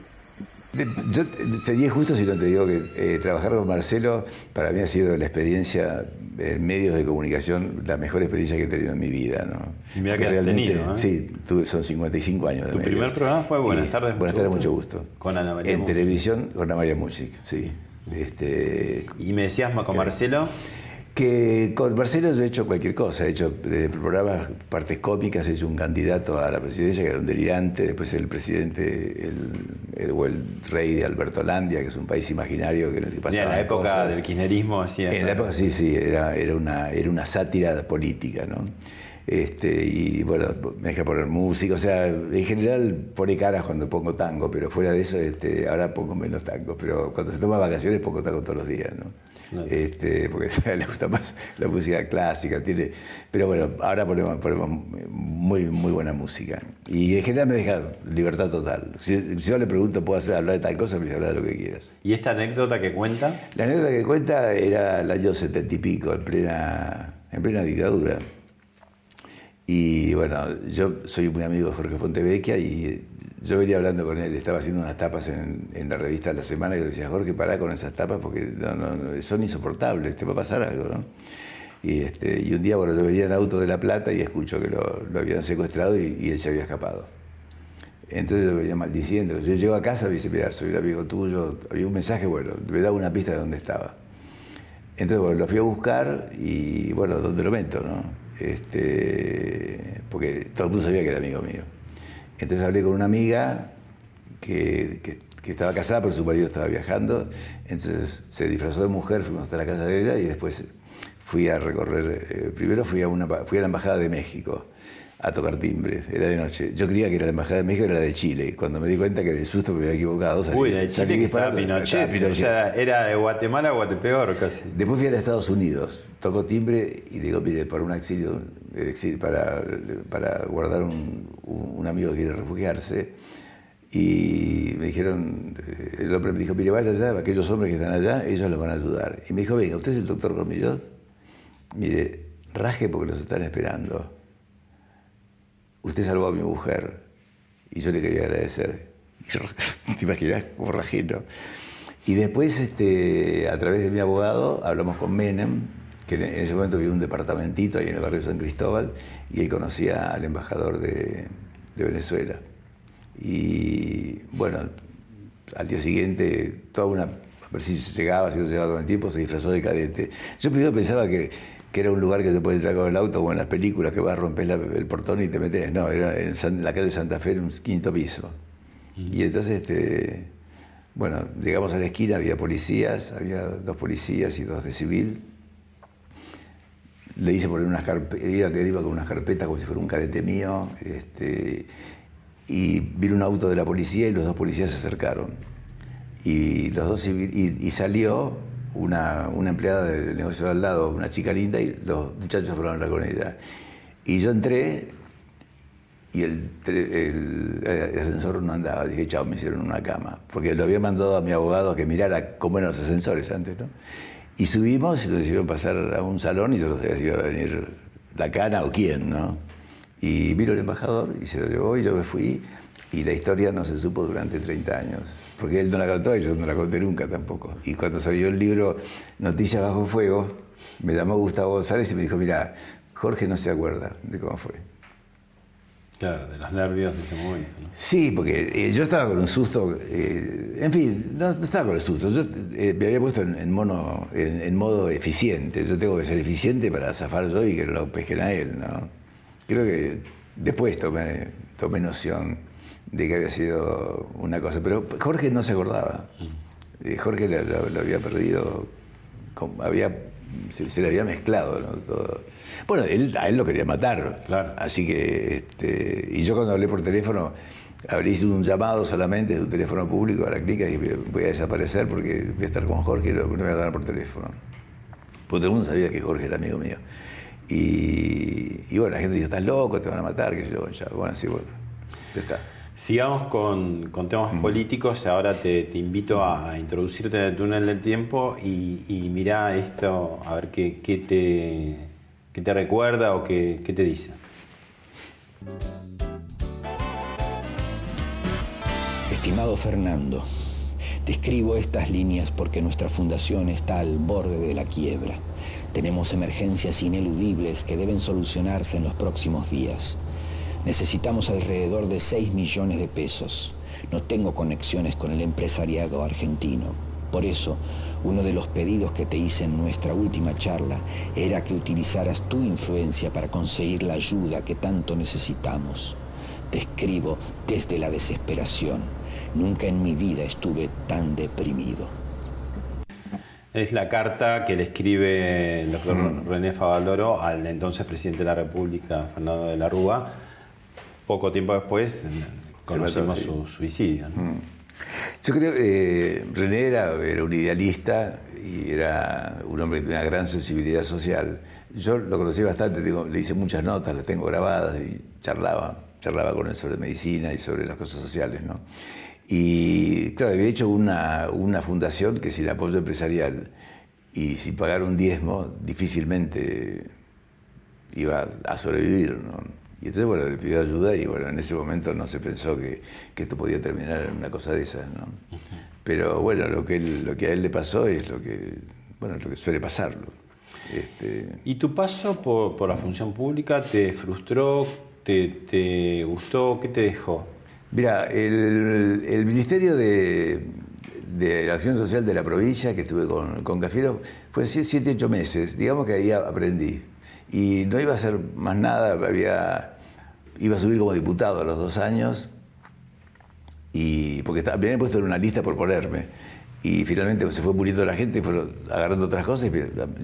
Yo sería justo si no te digo que eh, trabajar con Marcelo para mí ha sido la experiencia en medios de comunicación, la mejor experiencia que he tenido en mi vida. ¿no? Y mira que realmente, tenido, ¿eh? Sí, son 55 años de Tu primer programa fue Buenas tardes. Buenas tardes, mucho gusto. Con Ana María En televisión con Ana María Music, sí. Este, y me decías con Marcelo que con Marcelo yo he hecho cualquier cosa, he hecho de programas, partes cómicas, he hecho un candidato a la presidencia que era un delirante, después el presidente, el, o el rey de Alberto Landia, que es un país imaginario que en el que En la época del kirchnerismo así En la época sí, sí, era, era, una, era una sátira política, ¿no? Este, y bueno, me deja poner música, o sea, en general pone caras cuando pongo tango, pero fuera de eso, este, ahora pongo menos tango, pero cuando se toma vacaciones pongo tango todos los días, ¿no? Este, porque le gusta más la música clásica, tiene, pero bueno, ahora ponemos, muy, muy buena música. Y en general me deja libertad total. Si, yo le pregunto, ¿puedo hacer, hablar de tal cosa? Me dice, hablar de lo que quieras. ¿Y esta anécdota que cuenta? La anécdota que cuenta era el año setenta y pico, en plena, en plena dictadura. Y bueno, yo soy muy amigo de Jorge Fontevecchia y yo venía hablando con él, estaba haciendo unas tapas en, la revista La Semana y yo decía, Jorge, pará con esas tapas porque son insoportables, te va a pasar algo, ¿no? Y, este, y un día, bueno, yo venía en auto de La Plata y escucho que lo, habían secuestrado y, él se había escapado. Entonces yo venía maldiciendo. Yo llego a casa y me dice, soy un amigo tuyo. Había un mensaje, bueno, me daba una pista de dónde estaba. Entonces, bueno, lo fui a buscar y, bueno, ¿dónde lo meto, no? Este, porque todo el mundo sabía que era amigo mío. Entonces hablé con una amiga que, estaba casada, pero su marido estaba viajando. Entonces se disfrazó de mujer, fuimos hasta la casa de ella y después fui a recorrer. Eh, primero fui a, una, fui a la Embajada de México a tocar timbre, era de noche. Yo creía que era la Embajada de México, era la de Chile. Cuando me di cuenta que de susto me había equivocado, salí, Uy, de Chile. Pinochet, O sea, era de Guatemala a Guatepeor casi. Después fui a Estados Unidos, toco timbre y digo, mire, para un exilio, para, para guardar un, un amigo que quiere refugiarse. Y me dijeron, eh, el hombre me dijo, mire, vaya allá, aquellos hombres que están allá, ellos los van a ayudar. Y me dijo, venga, ¿usted es el doctor Cormillot? Mire, raje porque los están esperando usted salvó a mi mujer y yo le quería agradecer. ¿Te imaginas como rajino? Y después, este, a través de mi abogado, hablamos con Menem, que en ese momento vivía un departamentito ahí en el barrio San Cristóbal, y él conocía al embajador de, Venezuela. Y bueno, al día siguiente, toda una. A ver si llegaba, si no llegaba con el tiempo, se disfrazó de cadete. Yo primero pensaba que que era un lugar que se puede entrar con el auto, como en las películas, que vas a romper el portón y te metes. No, era en, la calle de Santa Fe, en un quinto piso. Y entonces, este, bueno, llegamos a la esquina, había policías, había dos policías y dos de civil. Le hice poner unas carpetas, que iba con unas carpetas como si fuera un cadete mío. Este, y vino un auto de la policía y los dos policías se acercaron. Y los dos y salió una, empleada del negocio de al lado, una chica linda, y los muchachos fueron a hablar con ella. Y yo entré y el, ascensor no andaba. Dije, chao, me hicieron una cama. Porque lo había mandado a mi abogado a que mirara cómo eran los ascensores antes, ¿no? Y subimos y lo hicieron pasar a un salón y yo no sabía si iba a venir la cana o quién, ¿no? Y vino el embajador y se lo llevó y yo me fui y la historia no se supo durante 30 años porque él no la contó y yo no la conté nunca tampoco. Y cuando salió el libro Noticias bajo fuego, me llamó Gustavo González y me dijo, mira, Jorge no se acuerda de cómo fue. Claro, de los nervios de ese momento. Sí, porque eh, yo estaba con un susto, eh, en fin, no, estaba con el susto, yo eh, me había puesto en, mono, en, modo eficiente, yo tengo que ser eficiente para zafar yo y que lo pesquen a él, ¿no? Creo que después tomé, tomé noción de que había sido una cosa, pero Jorge no se acordaba, mm. Jorge lo, había perdido, había, se, le había mezclado ¿no? todo. Bueno, él, a él lo quería matar. Claro. Así que, este, y yo cuando hablé por teléfono, abrí un llamado solamente de un teléfono público a la clínica y voy a desaparecer porque voy a estar con Jorge y no me voy a dar por teléfono. Porque todo el mundo sabía que Jorge era amigo mío. Y, bueno, la gente dice, estás loco, te van a matar, que yo, ya, bueno, sí, bueno, ya está. Sigamos con, temas mm. políticos. Ahora te, invito a introducirte en el túnel del tiempo y, y mira esto, a ver qué, qué te ¿Qué te recuerda o qué, te dice? Estimado Fernando, te escribo estas líneas porque nuestra fundación está al borde de la quiebra. Tenemos emergencias ineludibles que deben solucionarse en los próximos días. Necesitamos alrededor de 6 millones de pesos. No tengo conexiones con el empresariado argentino. Por eso, uno de los pedidos que te hice en nuestra última charla era que utilizaras tu influencia para conseguir la ayuda que tanto necesitamos. Te escribo desde la desesperación. Nunca en mi vida estuve tan deprimido. Es la carta que le escribe el doctor mm. René Favaloro al entonces presidente de la República, Fernando de la Rúa. Poco tiempo después conocimos su suicidio. Mm. Yo creo que eh, René era, un idealista y era un hombre que tenía una gran sensibilidad social. Yo lo conocí bastante, le hice muchas notas, las tengo grabadas y charlaba, charlaba con él sobre medicina y sobre las cosas sociales. ¿no? Y claro, había hecho una, una fundación que sin apoyo empresarial y sin pagar un diezmo difícilmente iba a sobrevivir. ¿no? Y entonces, bueno, le pidió ayuda y bueno, en ese momento no se pensó que, esto podía terminar en una cosa de esas, ¿no? Pero bueno, lo que, lo que a él le pasó es lo que, bueno, lo que suele pasarlo. Este... ¿Y tu paso por, la función pública te frustró, te, gustó, qué te dejó? Mira, el, Ministerio de, la Acción Social de la provincia, que estuve con, con Cafiero, fue siete, ocho meses. Digamos que ahí aprendí. Y no iba a hacer más nada, había, iba a subir como diputado a los dos años, y, porque me habían puesto en una lista por ponerme. Y finalmente se fue muriendo la gente fueron agarrando otras cosas.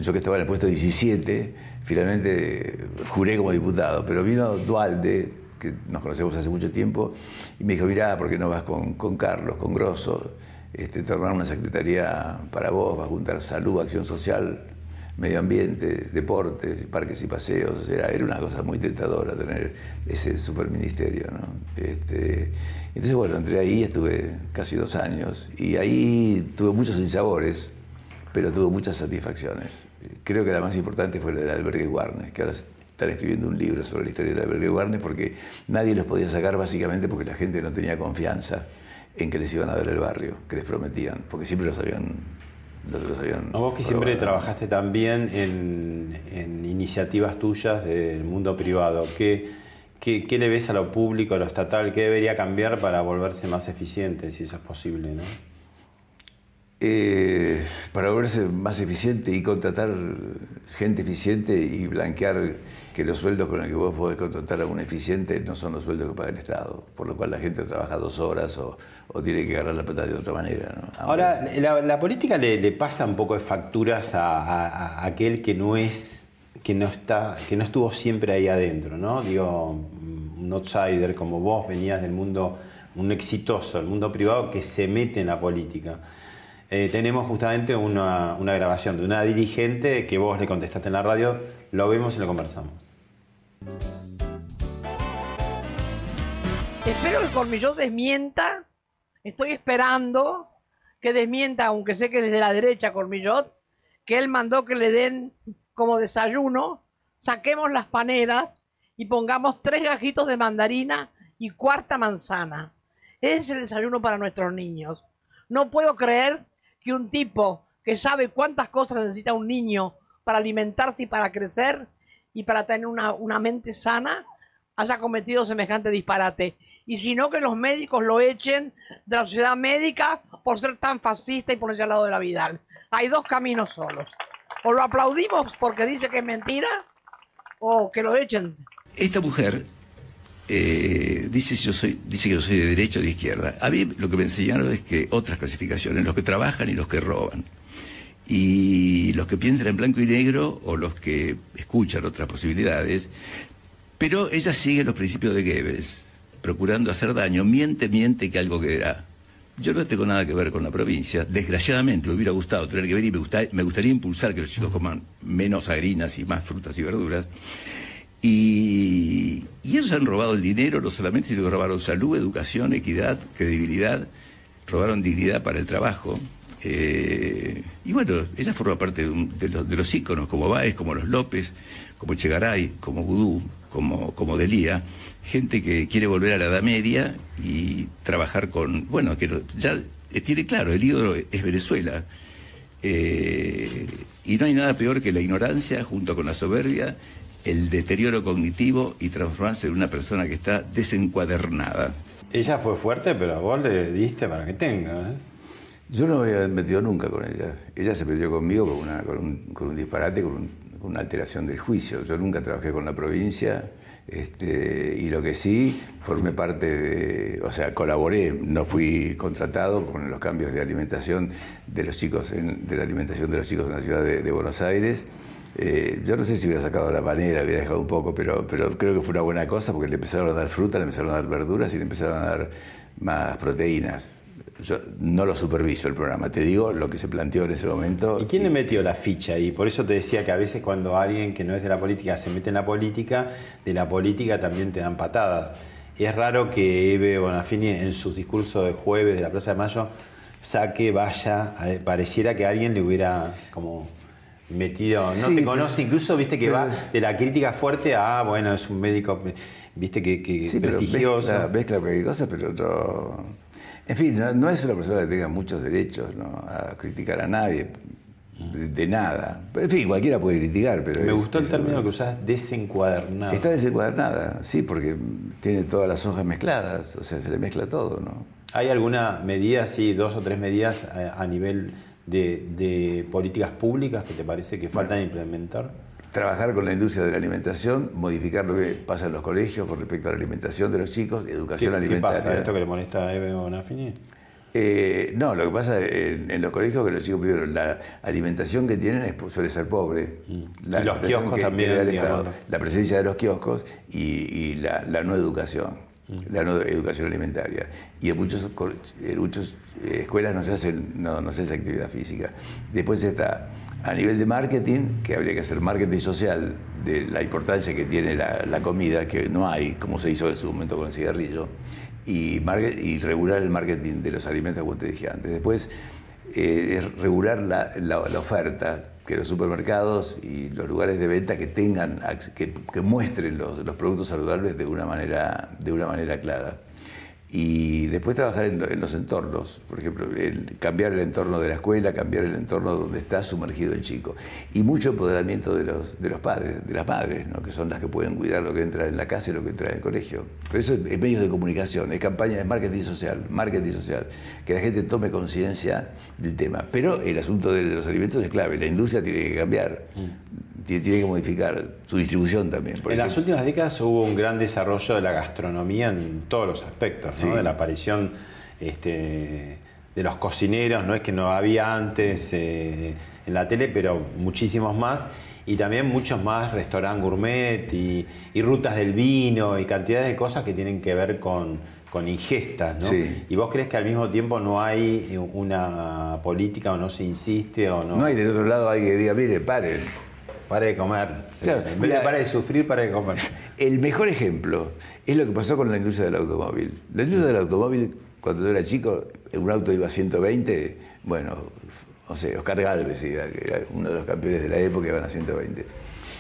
Yo que estaba en el puesto 17, finalmente juré como diputado. Pero vino Dualde, que nos conocemos hace mucho tiempo, y me dijo, mirá, ¿por qué no vas con, Carlos, con Grosso? Este, te una secretaría para vos, vas a juntar salud, acción social, medio ambiente, deportes, parques y paseos, era, era una cosa muy tentadora tener ese superministerio. ¿no? Este, entonces, bueno, entré ahí, estuve casi dos años y ahí tuve muchos insabores, pero tuve muchas satisfacciones. Creo que la más importante fue la del albergue Warnes, que ahora están escribiendo un libro sobre la historia del albergue Warnes porque nadie los podía sacar básicamente porque la gente no tenía confianza en que les iban a dar el barrio, que les prometían, porque siempre los habían vos que siempre trabajaste también en, en, iniciativas tuyas del mundo privado, ¿qué, ¿qué, le ves a lo público, a lo estatal? ¿Qué debería cambiar para volverse más eficiente, si eso es posible? ¿no? Eh, para volverse más eficiente y contratar gente eficiente y blanquear que los sueldos con los que vos podés contratar a un eficiente no son los sueldos que paga el Estado, por lo cual la gente trabaja dos horas o, tiene que agarrar la plata de otra manera. Ahora, la, política le, pasa un poco de facturas a, aquel que no es, que no está, que no estuvo siempre ahí adentro, ¿no? Digo, un outsider como vos venías del mundo, un exitoso, el mundo privado que se mete en la política. Eh, tenemos justamente una, grabación de una dirigente que vos le contestaste en la radio, lo vemos y lo conversamos. Espero que Cormillot desmienta, estoy esperando que desmienta, aunque sé que desde la derecha Cormillot, que él mandó que le den como desayuno, saquemos las paneras y pongamos tres gajitos de mandarina y cuarta manzana. Ese es el desayuno para nuestros niños. No puedo creer que un tipo que sabe cuántas cosas necesita un niño para alimentarse y para crecer y para tener una, mente sana, haya cometido semejante disparate. Y si no, que los médicos lo echen de la sociedad médica por ser tan fascista y ponerse al lado de la Vidal. Hay dos caminos solos. O lo aplaudimos porque dice que es mentira, o que lo echen. Esta mujer eh, yo soy, dice que yo soy de derecha o de izquierda. A mí lo que me enseñaron es que otras clasificaciones, los que trabajan y los que roban. Y los que piensan en blanco y negro o los que escuchan otras posibilidades. Pero ella sigue los principios de Goebbels, procurando hacer daño. Miente, miente que algo quedará. Yo no tengo nada que ver con la provincia. Desgraciadamente me hubiera gustado tener que ver y me, me gustaría impulsar que los chicos coman menos harinas y más frutas y verduras. Y, ellos han robado el dinero, no solamente, sino que robaron salud, educación, equidad, credibilidad, robaron dignidad para el trabajo. Eh, y bueno, ella forma parte de, los, de, íconos, como Baez, como los López, como Chegaray, como Gudú, como, como Delía, gente que quiere volver a la Edad Media y trabajar con, bueno, que ya tiene claro, el ídolo es Venezuela. Eh, y no hay nada peor que la ignorancia junto con la soberbia el deterioro cognitivo y transformarse en una persona que está desencuadernada. Ella fue fuerte, pero vos le diste para que tenga. ¿eh? Yo no me había metido nunca con ella. Ella se metió conmigo con, una, con, un, disparate, con, una alteración del juicio. Yo nunca trabajé con la provincia. Este, y lo que sí, formé parte de, o sea, colaboré, no fui contratado con los cambios de alimentación de los chicos, de la alimentación de los chicos en la ciudad de Buenos Aires. Eh, yo no sé si hubiera sacado la panera, hubiera dejado un poco, pero, pero creo que fue una buena cosa porque le empezaron a dar fruta, le empezaron a dar verduras y le empezaron a dar más proteínas. Yo no lo superviso el programa, te digo lo que se planteó en ese momento. ¿Y quién le metió la ficha? Y por eso te decía que a veces cuando alguien que no es de la política se mete en la política, de la política también te dan patadas. Es raro que Eve Bonafini en sus discursos de jueves de la Plaza de Mayo saque, vaya, pareciera que alguien le hubiera como metido, no te conoce, incluso viste que va de la crítica fuerte a, bueno, es un médico, viste que, que sí, prestigioso. Mezcla, mezcla cualquier cosa, pero no... En fin, no, es una persona que tenga muchos derechos ¿no? a criticar a nadie, de, nada. En fin, cualquiera puede criticar, pero... Me gustó el término que usás, desencuadernada. Está desencuadernada, sí, porque tiene todas las hojas mezcladas, o sea, se le mezcla todo, ¿no? ¿Hay alguna medida, sí, dos o tres medidas a nivel de, políticas públicas que te parece que faltan implementar? Trabajar con la industria de la alimentación, modificar lo que pasa en los colegios con respecto a la alimentación de los chicos, educación alimentaria. ¿Qué pasa? ¿Esto que le molesta a Eve Bonafini? Eh, no, lo que pasa en, los colegios que los chicos pidieron, la alimentación que tienen suele ser pobre. Mm. La, los kioscos también. la presencia de los kioscos y, la, no educación la no educación alimentaria. Y en muchas en muchos eh, escuelas no se, hacen, no, no se hace actividad física. Después está a nivel de marketing, que habría que hacer marketing social de la importancia que tiene la, comida, que no hay, como se hizo en su momento con el cigarrillo, y, regular el marketing de los alimentos, como te dije antes. Después eh, es regular la, la oferta que los supermercados y los lugares de venta que tengan, que, muestren los, los, productos saludables de una manera, de una manera clara y después trabajar en, los entornos, por ejemplo, cambiar el entorno de la escuela, cambiar el entorno donde está sumergido el chico. Y mucho empoderamiento de los, de los padres, de las madres, ¿no? que son las que pueden cuidar lo que entra en la casa y lo que entra en el colegio. Eso es, medios de comunicación, es campaña de marketing social, marketing social, que la gente tome conciencia del tema. Pero el asunto de los alimentos es clave, la industria tiene que cambiar. Mm tiene que modificar su distribución también. En las últimas décadas hubo un gran desarrollo de la gastronomía en todos los aspectos, de la aparición este, de los cocineros, no es que no había antes eh, en la tele, pero muchísimos más, y también muchos más restaurantes gourmet y, rutas del vino y cantidades de cosas que tienen que ver con, con ingestas, ¿no? ¿Y vos crees que al mismo tiempo no hay una política o no se insiste o no? No hay del otro lado alguien que diga, mire, paren para de comer. en vez de para de sufrir, para de comer. El mejor ejemplo es lo que pasó con la industria del automóvil. La industria del automóvil, cuando yo era chico, un auto iba a 120, bueno, no sé, Oscar Galvez era, uno de los campeones de la época, iban a 120.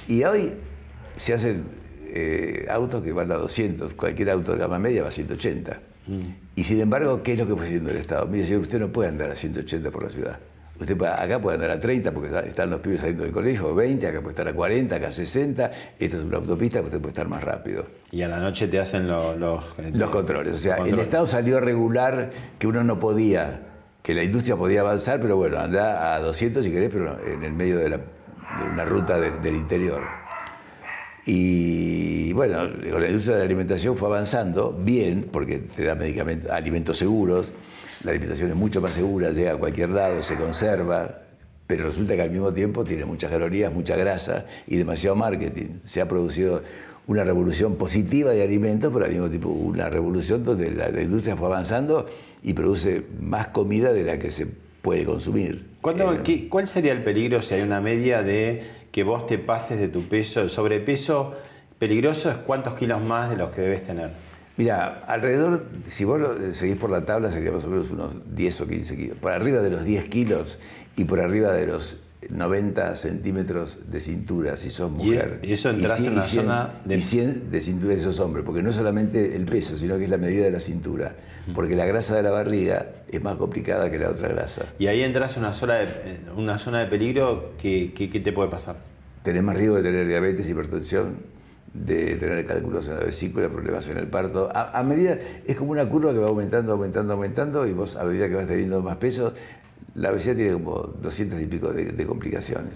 Y hoy se hacen eh, autos que van a 200, cualquier auto de gama media va a 180. Mm. Y sin embargo, ¿qué es lo que fue haciendo el Estado? Mire, señor, usted no puede andar a 180 por la ciudad Usted acá puede andar a 30 porque está- están los pibes saliendo del colegio, 20, acá puede estar a 40, acá a 60. Esto es una autopista que usted puede estar más rápido. Y a la noche te hacen lo- los, Los controles. O sea, el. Estado salió a regular que uno no podía, que la industria podía avanzar, pero bueno, anda a 200 si querés, pero en el medio de, la- de una ruta de- del interior. Y bueno, la industria de la alimentación fue avanzando bien, porque te da medicamentos, alimentos seguros, la alimentación es mucho más segura, llega a cualquier lado, se conserva, pero resulta que al mismo tiempo tiene muchas calorías, mucha grasa y demasiado marketing. Se ha producido una revolución positiva de alimentos, pero al mismo tiempo una revolución donde la, la industria fue avanzando y produce más comida de la que se puede consumir. ¿Cuándo- Eh, qué- ¿Cuál sería el peligro si hay una media de que vos te pases de tu peso? El sobrepeso peligroso es cuántos kilos más de los que debes tener. Mira, alrededor, si vos lo seguís por la tabla, sería más o menos unos 10 o 15 kilos. Por arriba de los 10 kilos y por arriba de los 90 centímetros de cintura, si sos mujer. y eso entras en una zona de- Y 100 de cintura si sos hombre, porque no es solamente el peso, sino que es la medida de la cintura. Porque la grasa de la barriga es más complicada que la otra grasa. Y ahí entras en una zona de, una zona de peligro que, que- que te puede pasar. Tenés más riesgo de tener diabetes, hipertensión, de tener cálculos en la vesícula, problemas en el parto. A, a medida, es como una curva que va aumentando, aumentando, aumentando, y vos a medida que vas teniendo más peso, la obesidad tiene como 200 y pico de, de complicaciones.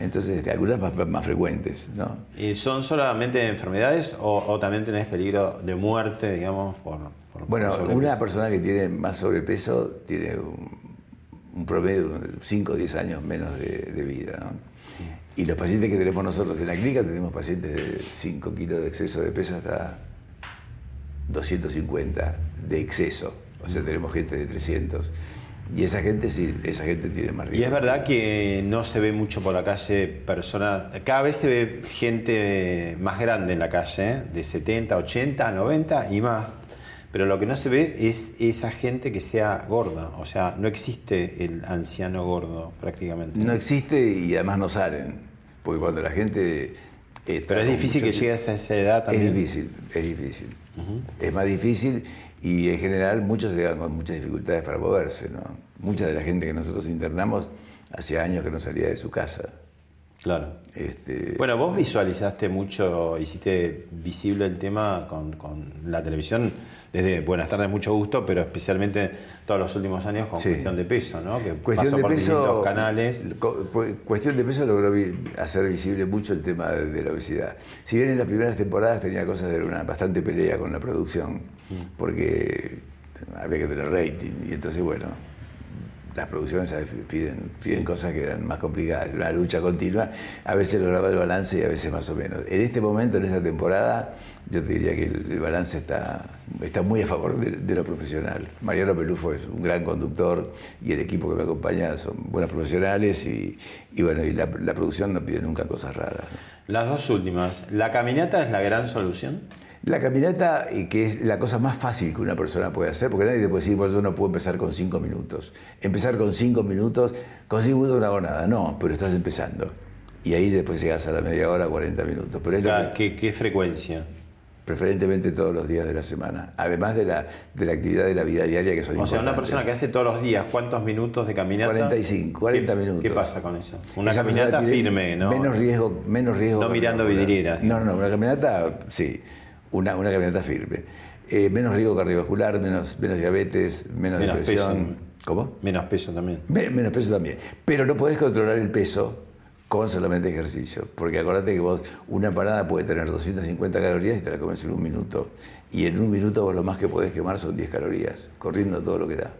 Entonces, este, algunas más, más frecuentes, ¿no? ¿Y ¿Son solamente enfermedades o, o también tenés peligro de muerte, digamos, por, por- Bueno, por una persona que tiene más sobrepeso tiene un, un promedio de 5 o 10 años menos de, de vida. ¿no? Y los pacientes que tenemos nosotros en la clínica, tenemos pacientes de 5 kilos de exceso de peso hasta 250 de exceso. O sea, tenemos gente de 300. Y esa gente sí, esa gente tiene más riesgo. Y es verdad que no se ve mucho por la calle personas, cada vez se ve gente más grande en la calle, de 70, 80, 90 y más. Pero lo que no se ve es esa gente que sea gorda. O sea, no existe el anciano gordo prácticamente. No existe y además no salen. Porque cuando la gente... está Pero es difícil que llegues a esa edad también. Es difícil, es difícil. Es más difícil y en general muchos llegan con muchas dificultades para moverse. ¿no? Mucha de la gente que nosotros internamos hacía años que no salía de su casa. Claro. Este, Bueno, vos visualizaste mucho, hiciste visible el tema con, con la televisión desde Buenas tardes, mucho gusto, pero especialmente todos los últimos años con Sí. cuestión de peso, ¿no? Que cuestión pasó de por peso, distintos canales. Cuestión de peso logró hacer visible mucho el tema de, de la obesidad. Si bien en las primeras temporadas tenía cosas de una bastante pelea con la producción, Mm. porque había que tener rating y entonces bueno, las producciones piden, piden cosas que eran más complicadas, una lucha continua, a veces lograba el balance y a veces más o menos. En este momento, en esta temporada, yo te diría que el, balance está, está muy a favor de, de lo profesional. Mariano Pelufo es un gran conductor y el equipo que me acompaña son buenos profesionales y, bueno, y la, producción no pide nunca cosas raras. Las dos últimas. ¿La caminata es la gran solución? La caminata, eh, que es la cosa más fácil que una persona puede hacer, porque nadie te puede decir, bueno, yo no puedo empezar con cinco minutos. Empezar con cinco minutos, con cinco minutos no hago nada. No, pero estás empezando. Y ahí después llegas a la media hora, 40 minutos. Pero es lo Cada- que, ¿Qué, qué frecuencia? preferentemente todos los días de la semana. Además de la, de la actividad de la vida diaria que son O sea, una persona que hace todos los días, ¿cuántos minutos de caminata? 45, 40 ¿Qué- minutos. ¿Qué pasa con eso? Una Esa caminata firme, ¿no? Menos riesgo, menos riesgo. No mirando vidrieras, No, no, no, una caminata, sí, una, una caminata firme. Eh, menos riesgo cardiovascular, menos, menos diabetes, menos, Menos depresión. peso. ¿Cómo? Menos peso también. Me- menos peso también. Pero no podés controlar el peso con solamente ejercicio. Porque acordate que vos, una empanada puede tener 250 calorías y te la comes en un minuto. Y en un minuto vos lo más que podés quemar son 10 calorías, corriendo todo lo que da.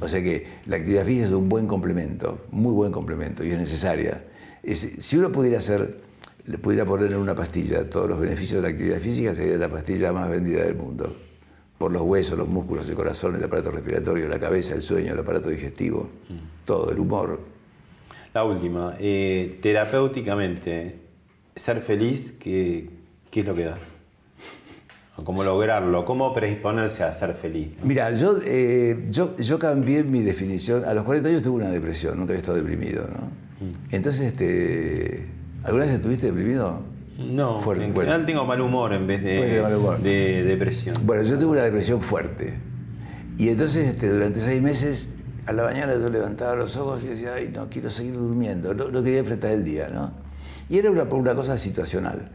O sea que la actividad física es un buen complemento, muy buen complemento y es necesaria. Es- si uno pudiera hacer, le pudiera poner en una pastilla todos los beneficios de la actividad física, sería la pastilla más vendida del mundo. Por los huesos, los músculos, el corazón, el aparato respiratorio, la cabeza, el sueño, el aparato digestivo, todo, el humor. La última. eh, terapéuticamente, ser feliz, ¿qué, qué es lo que da? ¿Cómo lograrlo? ¿Cómo predisponerse a ser feliz? Mira, yo, eh, yo, yo cambié mi definición. A los 40 años tuve una depresión, nunca había estado deprimido, ¿no? Entonces, este, ¿alguna vez estuviste deprimido? No, Fuerte, en bueno. general tengo mal humor en vez de, Puede tener mal humor. de depresión. Bueno, yo tuve una depresión fuerte. Y entonces, este, durante seis meses, a la mañana yo levantaba los ojos y decía, ay, no quiero seguir durmiendo, no, quería enfrentar el día, ¿no? Y era una, una cosa situacional.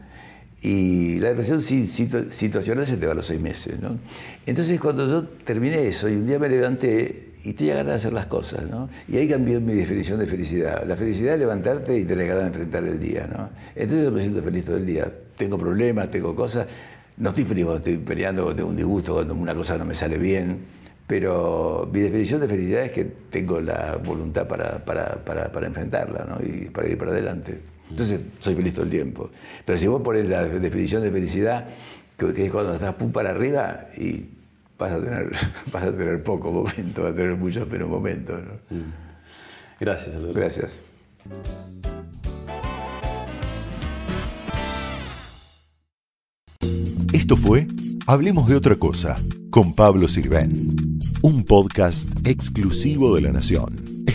Y la depresión situacional se te va a los seis meses, ¿no? Entonces cuando yo terminé eso y un día me levanté y tenía ganas de hacer las cosas, ¿no? Y ahí cambió mi definición de felicidad. La felicidad es levantarte y tener ganas de enfrentar el día, ¿no? Entonces yo me siento feliz todo el día. Tengo problemas, tengo cosas. No estoy feliz cuando estoy peleando, cuando tengo un disgusto, cuando una cosa no me sale bien. Pero mi definición de felicidad es que tengo la voluntad para, para, para, para enfrentarla, ¿no? Y para ir para adelante. Entonces soy feliz todo el tiempo. Pero si vos pones la definición de felicidad, que, es cuando estás pum para arriba y vas a tener, vas a tener poco momento, vas a tener muchos menos momentos. ¿no? Mm. Gracias, Alberto. Gracias. Esto fue Hablemos de otra cosa con Pablo Sirven, un podcast exclusivo de la Nación.